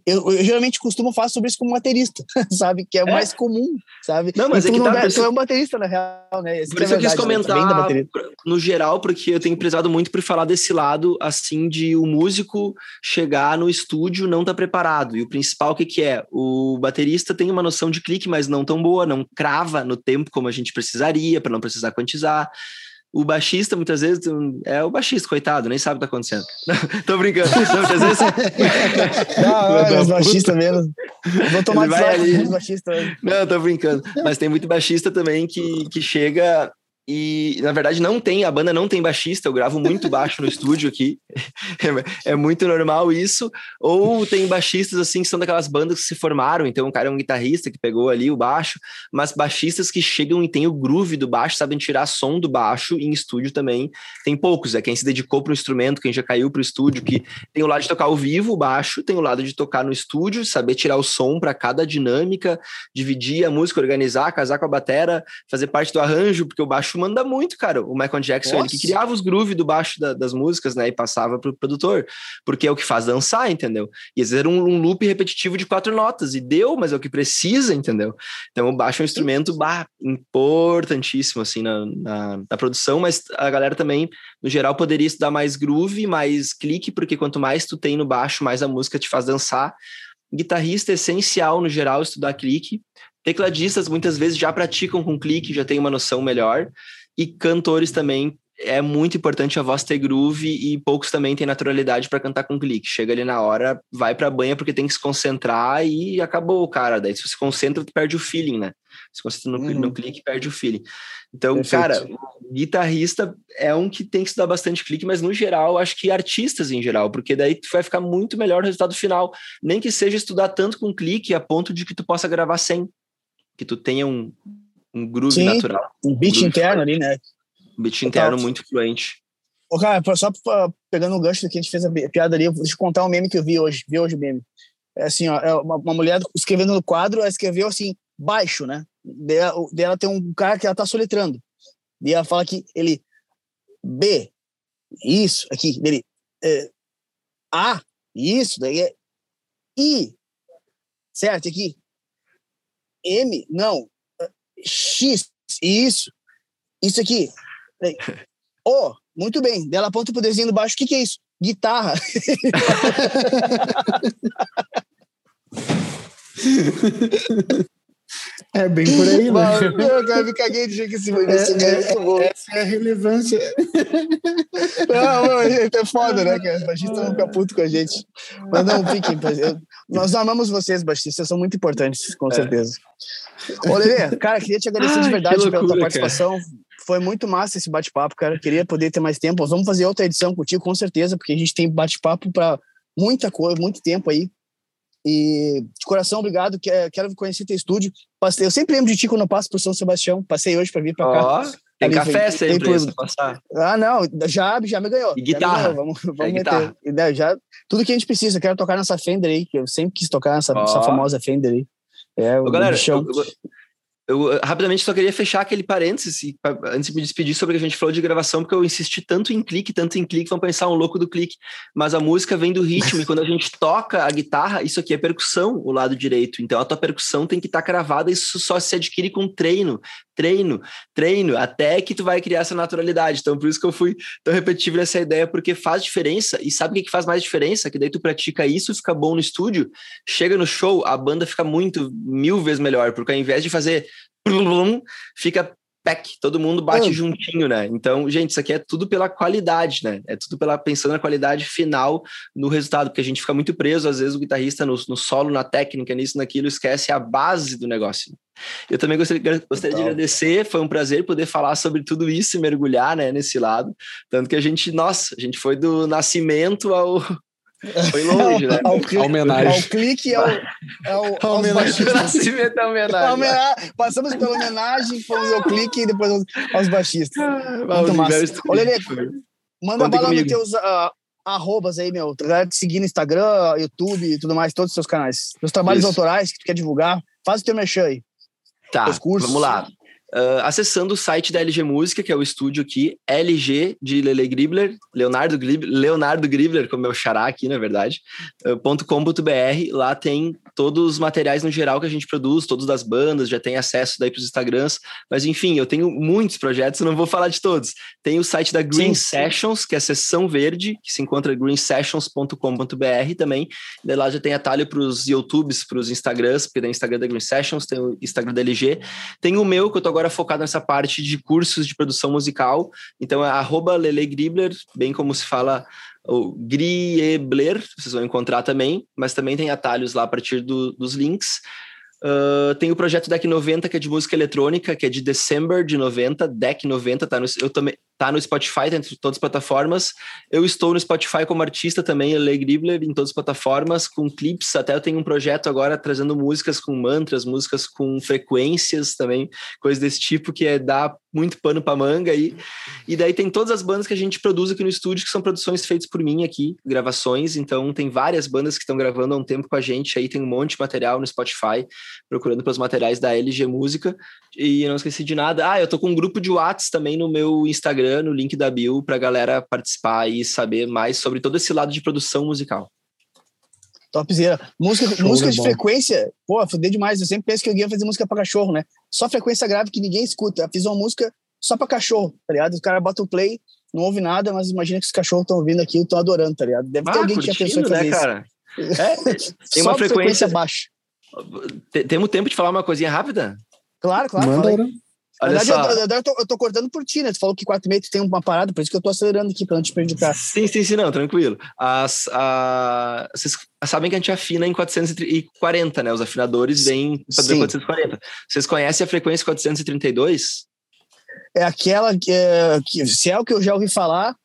eu, eu, geralmente costumo falar sobre isso como baterista, [LAUGHS] sabe? Que é o é. mais comum, sabe? Não, mas é que tá, tu é um baterista, na real, né? Esse por isso é eu quis né? comentar né? no geral, porque eu tenho prezado muito por falar desse lado, assim, de o músico chegar no estúdio não tá preparado. E o principal, o que que é? O baterista tem uma noção de clique, mas não tão boa, não crava no tempo como a gente precisaria, para não precisar quantizar o baixista, muitas vezes, é o baixista, coitado, nem sabe o que tá acontecendo. Não, [LAUGHS] tô brincando. Não, [LAUGHS] muitas vezes. [LAUGHS] não, não, os baixistas mesmo. Vou tomar ali- dos baixistas. Não, tô brincando. Mas tem muito baixista também que, que chega e, na verdade, não tem, a banda não tem baixista, eu gravo muito [LAUGHS] baixo no estúdio aqui. É, [LAUGHS] é muito normal isso. Ou tem baixistas, assim, que são daquelas bandas que se formaram, então o cara é um guitarrista que pegou ali o baixo, mas baixistas que chegam e tem o groove do baixo, sabem tirar som do baixo, e em estúdio também tem poucos, é quem se dedicou para o instrumento, quem já caiu para o estúdio, que tem o lado de tocar ao vivo, o baixo, tem o lado de tocar no estúdio, saber tirar o som para cada dinâmica, dividir a música, organizar, casar com a batera, fazer parte do arranjo, porque o baixo manda muito, cara. O Michael Jackson, ele que Nossa. criava os grooves do baixo da- das músicas, né, e passava pro produtor, porque é o que faz dançar, entendeu? E às vezes era um, um loop repetitivo de quatro notas, e deu, mas é o que precisa, entendeu? Então o baixo é um instrumento bah, importantíssimo, assim, na, na, na produção, mas a galera também, no geral, poderia estudar mais groove, mais clique, porque quanto mais tu tem no baixo, mais a música te faz dançar. Guitarrista é essencial, no geral, estudar clique. Tecladistas muitas vezes já praticam com clique, já tem uma noção melhor. E cantores também é muito importante a voz ter groove e poucos também têm naturalidade para cantar com clique. Chega ali na hora, vai para a banha porque tem que se concentrar e acabou, cara. Daí se você concentra, tu perde o feeling, né? Se concentra no, Uhum. no clique, perde o feeling. Então, Perfeito. cara, guitarrista é um que tem que estudar bastante clique, mas no geral, acho que artistas em geral, porque daí tu vai ficar muito melhor o resultado final. Nem que seja estudar tanto com clique a ponto de que tu possa gravar sem, que tu tenha um, um groove Sim. natural, Um beat Groove interno ali, né? um beat Total. interno muito fluente. Ô, cara, só pegando um gancho que a gente fez a pi- piada ali, eu vou- eu contar um meme que eu vi hoje. Vi hoje o meme. É assim, ó, é uma, uma mulher escrevendo no quadro, ela escreveu assim, baixo, né? Daí ela, daí ela tem um cara que ela tá soletrando. E ela fala que ele. B. Isso, aqui. Dele. É, A. Isso, daí é. I. Certo, aqui. M. Não. X. Isso. Isso aqui. O. Muito bem. Daí ela aponta pro desenho do baixo. O que, que é isso? Guitarra. [LAUGHS] É bem por aí, né? Mano, eu cara, me caguei de jeito que esse esse meme é muito bom. Essa é a relevância. Não, mano, é foda, né, cara? Os baixistas vão ficar puto com a gente. Mas não, fiquem. Nós amamos vocês, baixistas. Vocês são muito importantes, com certeza. Ô, Lelê, cara, queria te agradecer Ai, de que verdade pela tua loucura, participação. Foi muito massa esse bate-papo, cara. Queria poder ter mais tempo. Vamos fazer outra edição contigo, com certeza, porque a gente tem bate-papo para muita coisa, muito tempo aí. E de coração, obrigado. que- Quero conhecer teu estúdio. Passei- Eu sempre lembro de ti quando eu passo por São Sebastião. Passei hoje para vir para cá. Tem Ali, café tem- sempre, tem passar. Ah, não, já, já me ganhou. E guitarra? ganhou, Vamos, vamos É, meter. guitarra. E daí, já, tudo que a gente precisa. Quero tocar nessa Fender aí, que eu sempre quis tocar nessa, essa famosa Fender aí. É, o Ô, galera, eu, eu- eu, eh, rapidamente só queria fechar aquele parênteses pa- antes de me despedir sobre o que a gente falou de gravação, porque eu insisti tanto em clique, tanto em clique, vão pensar um louco do clique, mas a música vem do ritmo e quando a gente toca a guitarra, isso aqui é percussão, o lado direito. Então a tua percussão tem que estar cravada, isso só se adquire com treino, treino, treino, até que tu vai criar essa naturalidade. Então por isso que eu fui tão repetitivo nessa ideia, porque faz diferença. E sabe o que que faz mais diferença? Que daí tu pratica isso, fica bom no estúdio, chega no show, a banda fica muito, mil vezes melhor, porque ao invés de fazer fica pack, todo mundo bate Ah. juntinho, né? Então, gente, isso aqui é tudo pela qualidade, né? É tudo pela pensando na qualidade final no resultado, porque a gente fica muito preso, às vezes o guitarrista no, no solo, na técnica, nisso, naquilo, esquece a base do negócio. Eu também gostaria, gostaria de agradecer, foi um prazer poder falar sobre tudo isso e mergulhar, né, nesse lado, tanto que a gente, nossa, a gente foi do nascimento ao foi longe, né? [LAUGHS] Ao, cli- A homenagem. ao clique, ao, [LAUGHS] ao, A aos homenagem. nascimento A homenagem. Passamos pela homenagem, fomos ao clique e depois aos, aos baixistas. Ah, Muito o massa. Ô, Lelê, Manda Contem bala nos teus ah, arrobas aí, meu. Tá ligado? Te seguir no Instagram, YouTube e tudo mais, todos os seus canais. Os trabalhos Isso. autorais que tu quer divulgar. Faz o teu merchan aí. Tá, Os cursos. vamos lá. Ah, acessando o site da LG Música, que é o estúdio aqui, LG de Lele Gribler, Leonardo Gribler, Leonardo Gribler, como meu xará aqui, na verdade, ah, ponto .com.br, lá tem todos os materiais no geral que a gente produz, todos das bandas, já tem acesso daí para os Instagrams, mas enfim, eu tenho muitos projetos, não vou falar de todos. Tem o site da Green Sim. Sessions, que é a seção verde, que se encontra greensessions.com.br também, daí lá já tem atalho para os YouTubes, para os Instagrams, porque tem o Instagram da Green Sessions, tem o Instagram da LG, tem o meu, que eu tô agora focado nessa parte de cursos de produção musical. Então é arroba Lele Gribler, bem como se fala o Griebler, vocês vão encontrar também, mas também tem atalhos lá a partir do, dos links. Uh, tem o projeto Deck 90, que é de música eletrônica, que é de December de 90, Deck 90, tá no, eu também, tá no Spotify, tá entre todas as plataformas. Eu estou no Spotify como artista também, Ele Gribler, em todas as plataformas, com clips. Até eu tenho um projeto agora trazendo músicas com mantras, músicas com frequências também, coisas desse tipo, que é dar muito pano para manga aí. E daí tem todas as bandas que a gente produz aqui no estúdio, que são produções feitas por mim aqui, gravações. Então tem várias bandas que estão gravando há um tempo com a gente. Aí tem um monte de material no Spotify, procurando pelos materiais da LG Música. E eu não esqueci de nada. Ah, eu tô com um grupo de Whats também no meu Instagram Instagram, no link da bio, para a galera participar e saber mais sobre todo esse lado de produção musical. Topzera. Música, Show música de bom. frequência, pô, fudeu demais. Eu sempre penso que alguém ia fazer música para cachorro, né? Só frequência grave que ninguém escuta. Eu fiz uma música só para cachorro, tá ligado? Os caras botam play, não ouve nada, mas imagina que os cachorros estão ouvindo aqui e estão adorando, tá ligado? Deve ter ah, alguém que já pensou em fazer né, cara? isso. [LAUGHS] É, tem uma frequência... frequência baixa. Temos tempo de falar uma coisinha rápida? Claro, claro. Manda, Olha Na verdade, eu, eu, tô, eu tô cortando por ti, né? Tu falou que 4,5 tem uma parada, por isso que eu tô acelerando aqui pra não te prejudicar. Sim, sim, sim, não, tranquilo. As, a, vocês sabem que a gente afina em 440, né? Os afinadores vêm para 440. Vocês conhecem a frequência 432? É aquela que, é, que, se é o que eu já ouvi falar,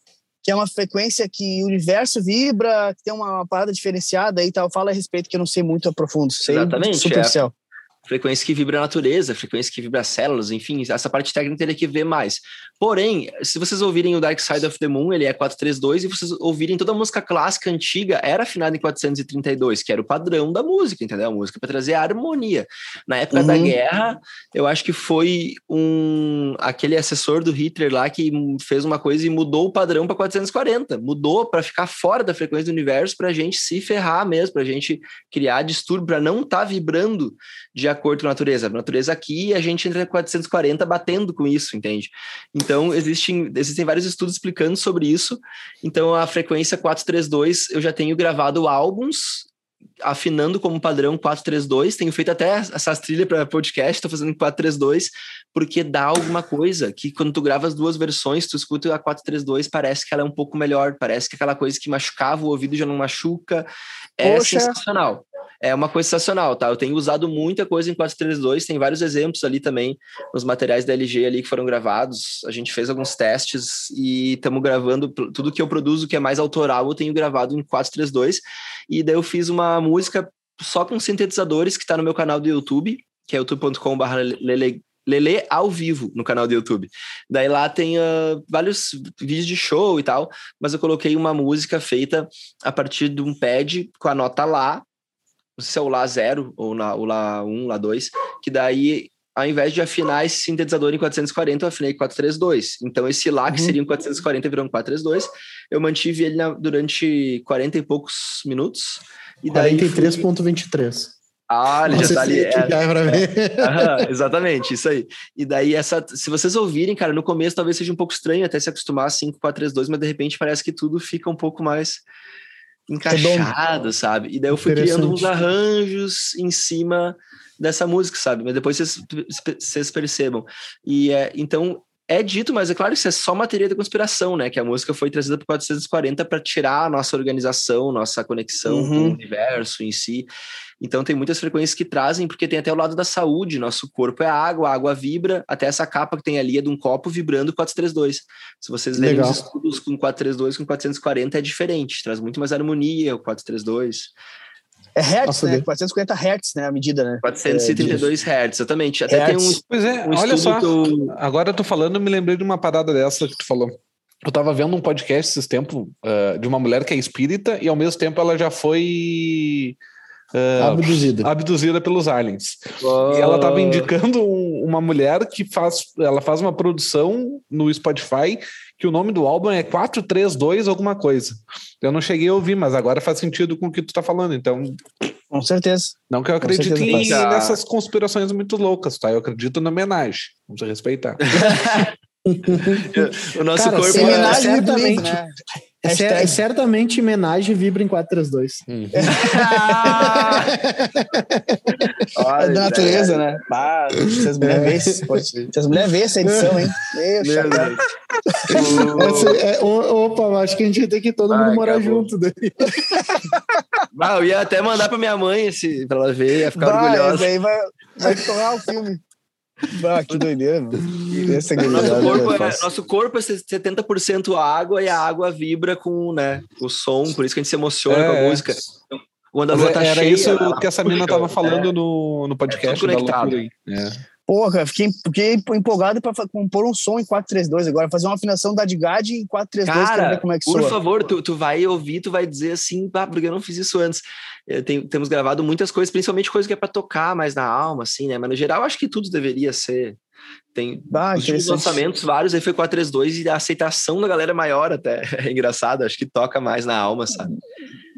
que é uma frequência que o universo vibra, que tem uma, uma parada diferenciada e tal. Fala a respeito que eu não sei muito a profundo. Sei Exatamente. Superficial. É frequência que vibra a natureza, frequência que vibra as células, enfim, essa parte técnica teria que ver mais. Porém, se vocês ouvirem o Dark Side of the Moon, ele é 432, e vocês ouvirem toda a música clássica antiga, era afinada em 432, que era o padrão da música, entendeu? A música para trazer a harmonia. Na época uhum. da guerra, eu acho que foi um aquele assessor do Hitler lá que fez uma coisa e mudou o padrão para 440, mudou para ficar fora da frequência do universo para a gente se ferrar mesmo, para a gente criar distúrbio, para não estar tá vibrando de acordo com a natureza. A natureza aqui, a gente entra em 440 batendo com isso, entende? Então, existem, existem vários estudos explicando sobre isso. Então, a frequência 432, eu já tenho gravado álbuns afinando como padrão 432, tenho feito até essas trilhas para podcast, estou fazendo em 432, porque dá alguma coisa que quando tu grava as duas versões, tu escuta a 432, parece que ela é um pouco melhor, parece que aquela coisa que machucava o ouvido já não machuca. É Poxa. sensacional é uma coisa sensacional, tá? Eu tenho usado muita coisa em 432, tem vários exemplos ali também nos materiais da LG ali que foram gravados. A gente fez alguns testes e estamos gravando tudo que eu produzo que é mais autoral, eu tenho gravado em 432. E daí eu fiz uma música só com sintetizadores que está no meu canal do YouTube, que é youtube.com/lele Lele ao vivo no canal do YouTube. Daí lá tem uh, vários vídeos de show e tal, mas eu coloquei uma música feita a partir de um pad com a nota Lá não sei se é o Lá 0 ou na, o Lá 1, Lá 2, que daí, ao invés de afinar esse sintetizador em 440, eu afinei 432. Então, esse Lá, que uhum. seria em 440, virou um 432. Eu mantive ele na, durante 40 e poucos minutos. E 43,23. Ah, ele Nossa, já tá ali. É, é, [LAUGHS] exatamente, isso aí. E daí, essa, se vocês ouvirem, cara, no começo talvez seja um pouco estranho até se acostumar assim com 432, mas de repente parece que tudo fica um pouco mais encaixado, sabe? E daí eu fui criando uns arranjos em cima dessa música, sabe? Mas depois vocês, vocês percebam. E é, então é dito, mas é claro que isso é só uma teoria da conspiração, né? Que a música foi trazida por 440 para tirar a nossa organização, nossa conexão uhum. com o universo em si. Então tem muitas frequências que trazem, porque tem até o lado da saúde, nosso corpo é água, a água vibra, até essa capa que tem ali é de um copo vibrando 432. Se vocês lerem os estudos com 432, com 440 é diferente, traz muito mais harmonia o 432. É Hertz, Nossa, né? 450 Hertz, né? A medida, né? 432 é, Hertz, exatamente. Até Hertz. tem um. Pois é, um olha só. Eu... Agora eu tô falando, eu me lembrei de uma parada dessa que tu falou. Eu tava vendo um podcast esses tempos uh, de uma mulher que é espírita e ao mesmo tempo ela já foi Uh, abduzida. abduzida pelos aliens. E ela estava indicando um, uma mulher que faz, ela faz uma produção no Spotify que o nome do álbum é 432 alguma coisa. Eu não cheguei a ouvir, mas agora faz sentido com o que tu está falando, então... Com certeza. Não que eu acredite em, nessas conspirações muito loucas, tá? Eu acredito na homenagem. Vamos respeitar. [LAUGHS] [LAUGHS] o nosso Cara, corpo é certamente, né? É, é, certamente homenagem vibra em 432. Hum. [LAUGHS] é da natureza, né? Ah, se as mulheres é. veem se as mulheres essa edição, hein? Meu, Essa, é, opa, acho que a gente ia ter que todo mundo morar acabou. junto daí. [LAUGHS] Ah, eu ia até mandar pra minha mãe esse, pra ela ver, ia ficar vai, orgulhosa. Aí vai, vai tornar o filme. Ah, que doideira, mano. Essa é nosso, corpo é, nosso corpo é 70% água e a água vibra com né, o som, por isso que a gente se emociona é, com a é. música. Então, quando a lua tá era cheia, isso que essa menina tava falando no, no podcast. É conectado. É. Porra, fiquei, fiquei empolgado para compor um som em 432 agora, fazer uma afinação da Digad em 432 Cara, ver como é que por soa. favor, tu, tu vai ouvir, tu vai dizer assim, ah, porque eu não fiz isso antes. Tem, temos gravado muitas coisas, principalmente coisas que é para tocar mais na alma, assim, né? Mas no geral, acho que tudo deveria ser. Tem ah, os lançamentos vários, aí foi 432 e a aceitação da galera é maior até. [LAUGHS] É engraçado, acho que toca mais na alma, sabe?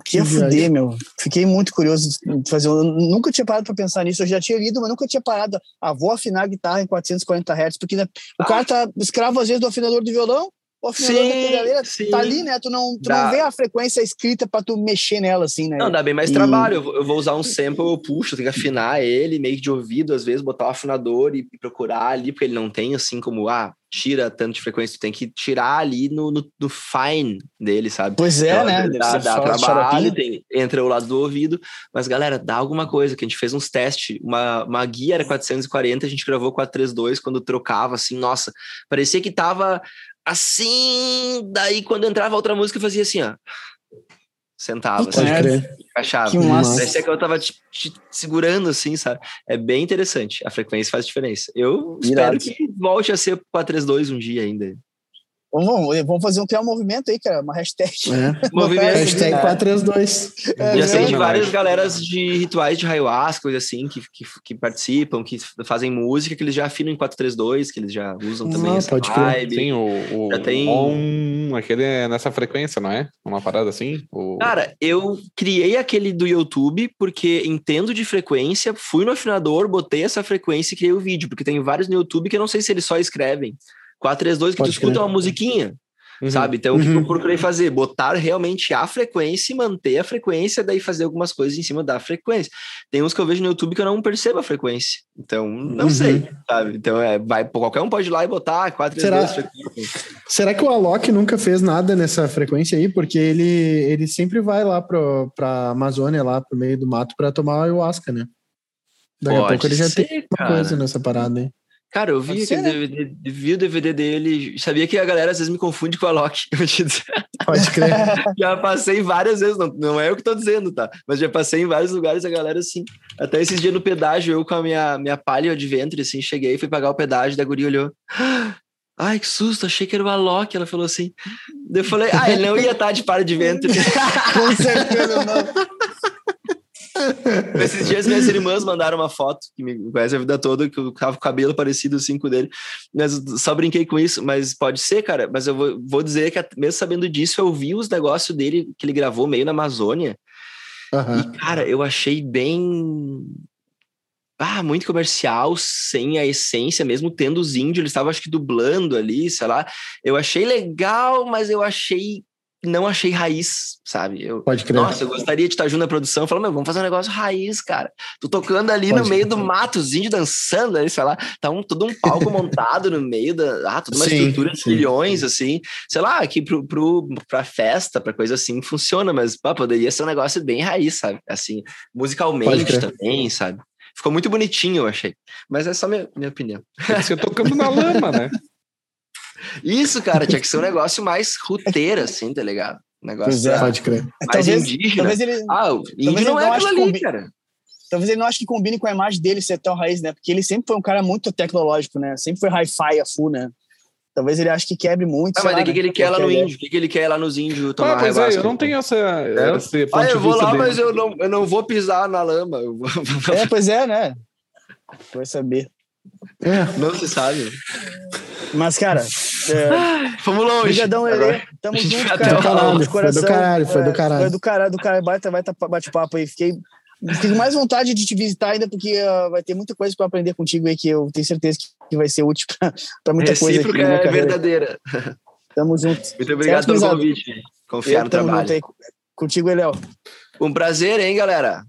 Que ia fuder, meu. Fiquei muito curioso de fazer. Eu nunca tinha parado para pensar nisso. Eu já tinha lido, mas nunca tinha parado. Ah, vou afinar a guitarra em 440 Hz, porque né, o ah. cara tá escravo às vezes do afinador do violão, o afinador sim, da pedaleira sim. tá ali, né? Tu não, tu não vê a frequência escrita para tu mexer nela, assim, né? Não, dá bem mais e... trabalho. Eu vou, usar um sample, eu puxo, tenho que afinar ele, meio que de ouvido, às vezes, botar o afinador e, e procurar ali, porque ele não tem, assim, como, ah, tira tanto de frequência, tu tem que tirar ali no, no, no fine dele, sabe? Pois é, então, né? Dá, dá trabalho, tem, entra o lado do ouvido, mas galera, dá alguma coisa, que a gente fez uns testes, uma, uma guia era 440, a gente gravou 432, quando trocava, assim, nossa, parecia que tava assim, daí quando entrava outra música, fazia assim, ó. Sentava, assim, encaixava. Que. Parecia que eu tava te, te, segurando, assim, sabe? É bem interessante. A frequência faz diferença. Eu Irado. espero que volte a ser 432 um dia ainda. Vamos, vamos fazer um, um movimento aí, cara, uma hashtag. É. [LAUGHS] [LAUGHS] movimento, hashtag 432. É, Já sei de várias galeras de rituais de ayahuasca, coisa assim, que, que, que, participam, que fazem música, que eles já afinam em 432, que eles já usam também não, essa pode vibe. Sim, o, o já tem... aquele é nessa frequência, não é? Uma parada assim? O... Cara, eu criei aquele do YouTube porque entendo de frequência, fui no afinador, botei essa frequência e criei o vídeo, porque tem vários no YouTube que eu não sei se eles só escrevem. 432 que Pode tu escuta uma musiquinha, uhum. sabe? Então, o que eu uhum. procurei fazer? Botar realmente a frequência e manter a frequência, daí fazer algumas coisas em cima da frequência. Tem uns que eu vejo no YouTube que eu não percebo a frequência. Então, não uhum. sei, sabe? Então, é, vai, qualquer um pode ir lá e botar 432 Será? Será que o Alok nunca fez nada nessa frequência aí? Porque ele, ele sempre vai lá pro, pra Amazônia, lá pro meio do mato, para tomar ayahuasca, né? Daqui Pode a pouco ele já ser, tem uma coisa nessa parada aí. Cara, eu vi, aquele DVD, vi o DVD dele, sabia que a galera às vezes me confunde com a Loki. [LAUGHS] Pode crer. [LAUGHS] já passei várias vezes, não, não é eu que tô dizendo, tá? Mas já passei em vários lugares a galera assim. Até esses dias no pedágio, eu com a minha, minha palha de ventre, assim, cheguei, fui pagar o pedágio, da guria olhou. [GASPS] Ai, que susto, achei que era o Alok. Ela falou assim. Eu falei, ah, ele não ia estar de palha de ventre. [LAUGHS] com certeza não. Esses dias minhas irmãs mandaram uma foto, que me conhece a vida toda, que eu tava com o cabelo parecido assim com o dele. Mas só brinquei com isso, mas pode ser, cara. Mas eu vou, vou dizer que, mesmo sabendo disso, eu vi os negócios dele que ele gravou meio na Amazônia. Uhum. E, cara, eu achei bem. Ah, muito comercial, sem a essência, mesmo tendo os índios, eles estavam, acho que, dublando ali, sei lá. Eu achei legal, mas eu achei não achei raiz, sabe? Eu, Pode crer. Nossa, eu gostaria de estar junto na produção falando, meu, vamos fazer um negócio raiz, cara. Tô tocando ali Pode no meio crer. do mato, os índios dançando ali, sei lá, tá um, todo um palco montado no meio da. Ah, toda uma sim, estrutura de milhões, assim. Sei lá, aqui pro, pro, pra festa, pra coisa assim, funciona, mas pá, poderia ser um negócio bem raiz, sabe? Assim, musicalmente também, sabe? Ficou muito bonitinho, eu achei. Mas é só minha, minha opinião. Você tocando na lama, né? [LAUGHS] Isso, cara, tinha que ser um negócio mais ruteiro, [LAUGHS] assim, tá ligado? Um negócio é, pode crer. mais talvez, indígena. Talvez ele, ah, o índio não é aquilo ali, combi... cara. Talvez ele não ache que combine com a imagem dele ser tão raiz, né? Porque ele sempre foi um cara muito tecnológico, né? Sempre foi hi-fi a full, né? Talvez ele ache que quebre muito. Ah, mas o que, que ele quer lá no índio? O que, que ele quer lá nos índios? Tomar ah, pois é, eu não tenho essa. É. essa ah, eu vou lá, dele. mas eu não, eu não vou pisar na lama. É, pois é, né? Vai saber. É. Não se sabe. Mas, cara, é, Fomos longe. Obrigadão, Lelê. Tamo junto, cara. Caralho, foi do caralho, foi do caralho. Foi do caralho, do caralho. Baita, baita bate-papo aí. Fiquei, fiquei com mais vontade de te visitar ainda, porque uh, vai ter muita coisa para aprender contigo aí que eu tenho certeza que vai ser útil para muita Recíproca coisa. Aqui é verdadeira. Tamo junto. Muito obrigado certo, pelo convite. Confiar no trabalho. Contigo, Eléo. Um prazer, hein, galera?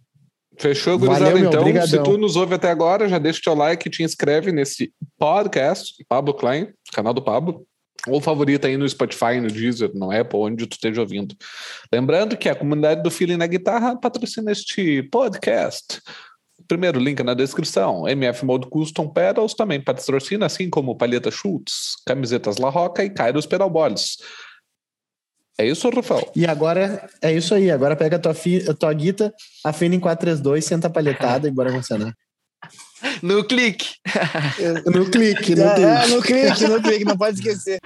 Fechou, gurizada? Então, obrigadão. se tu nos ouve até agora, já deixa o teu like e te inscreve nesse podcast, Pablo Klein, canal do Pablo, ou favorita aí no Spotify, no Deezer, no Apple, onde tu esteja ouvindo. Lembrando que a comunidade do Feeling na Guitarra patrocina este podcast. Primeiro link na descrição. MF Mode Custom Pedals também patrocina, assim como Palheta Schultz, camisetas La Roca e Kairos Pedal Boards. É isso, Rafael? E agora, é isso aí. Agora pega a tua, fi, a tua guita, afina em 432, senta a palhetada e bora funcionar. No clique. no clique, no [LAUGHS] clique. É, no clique, no clique, não pode esquecer.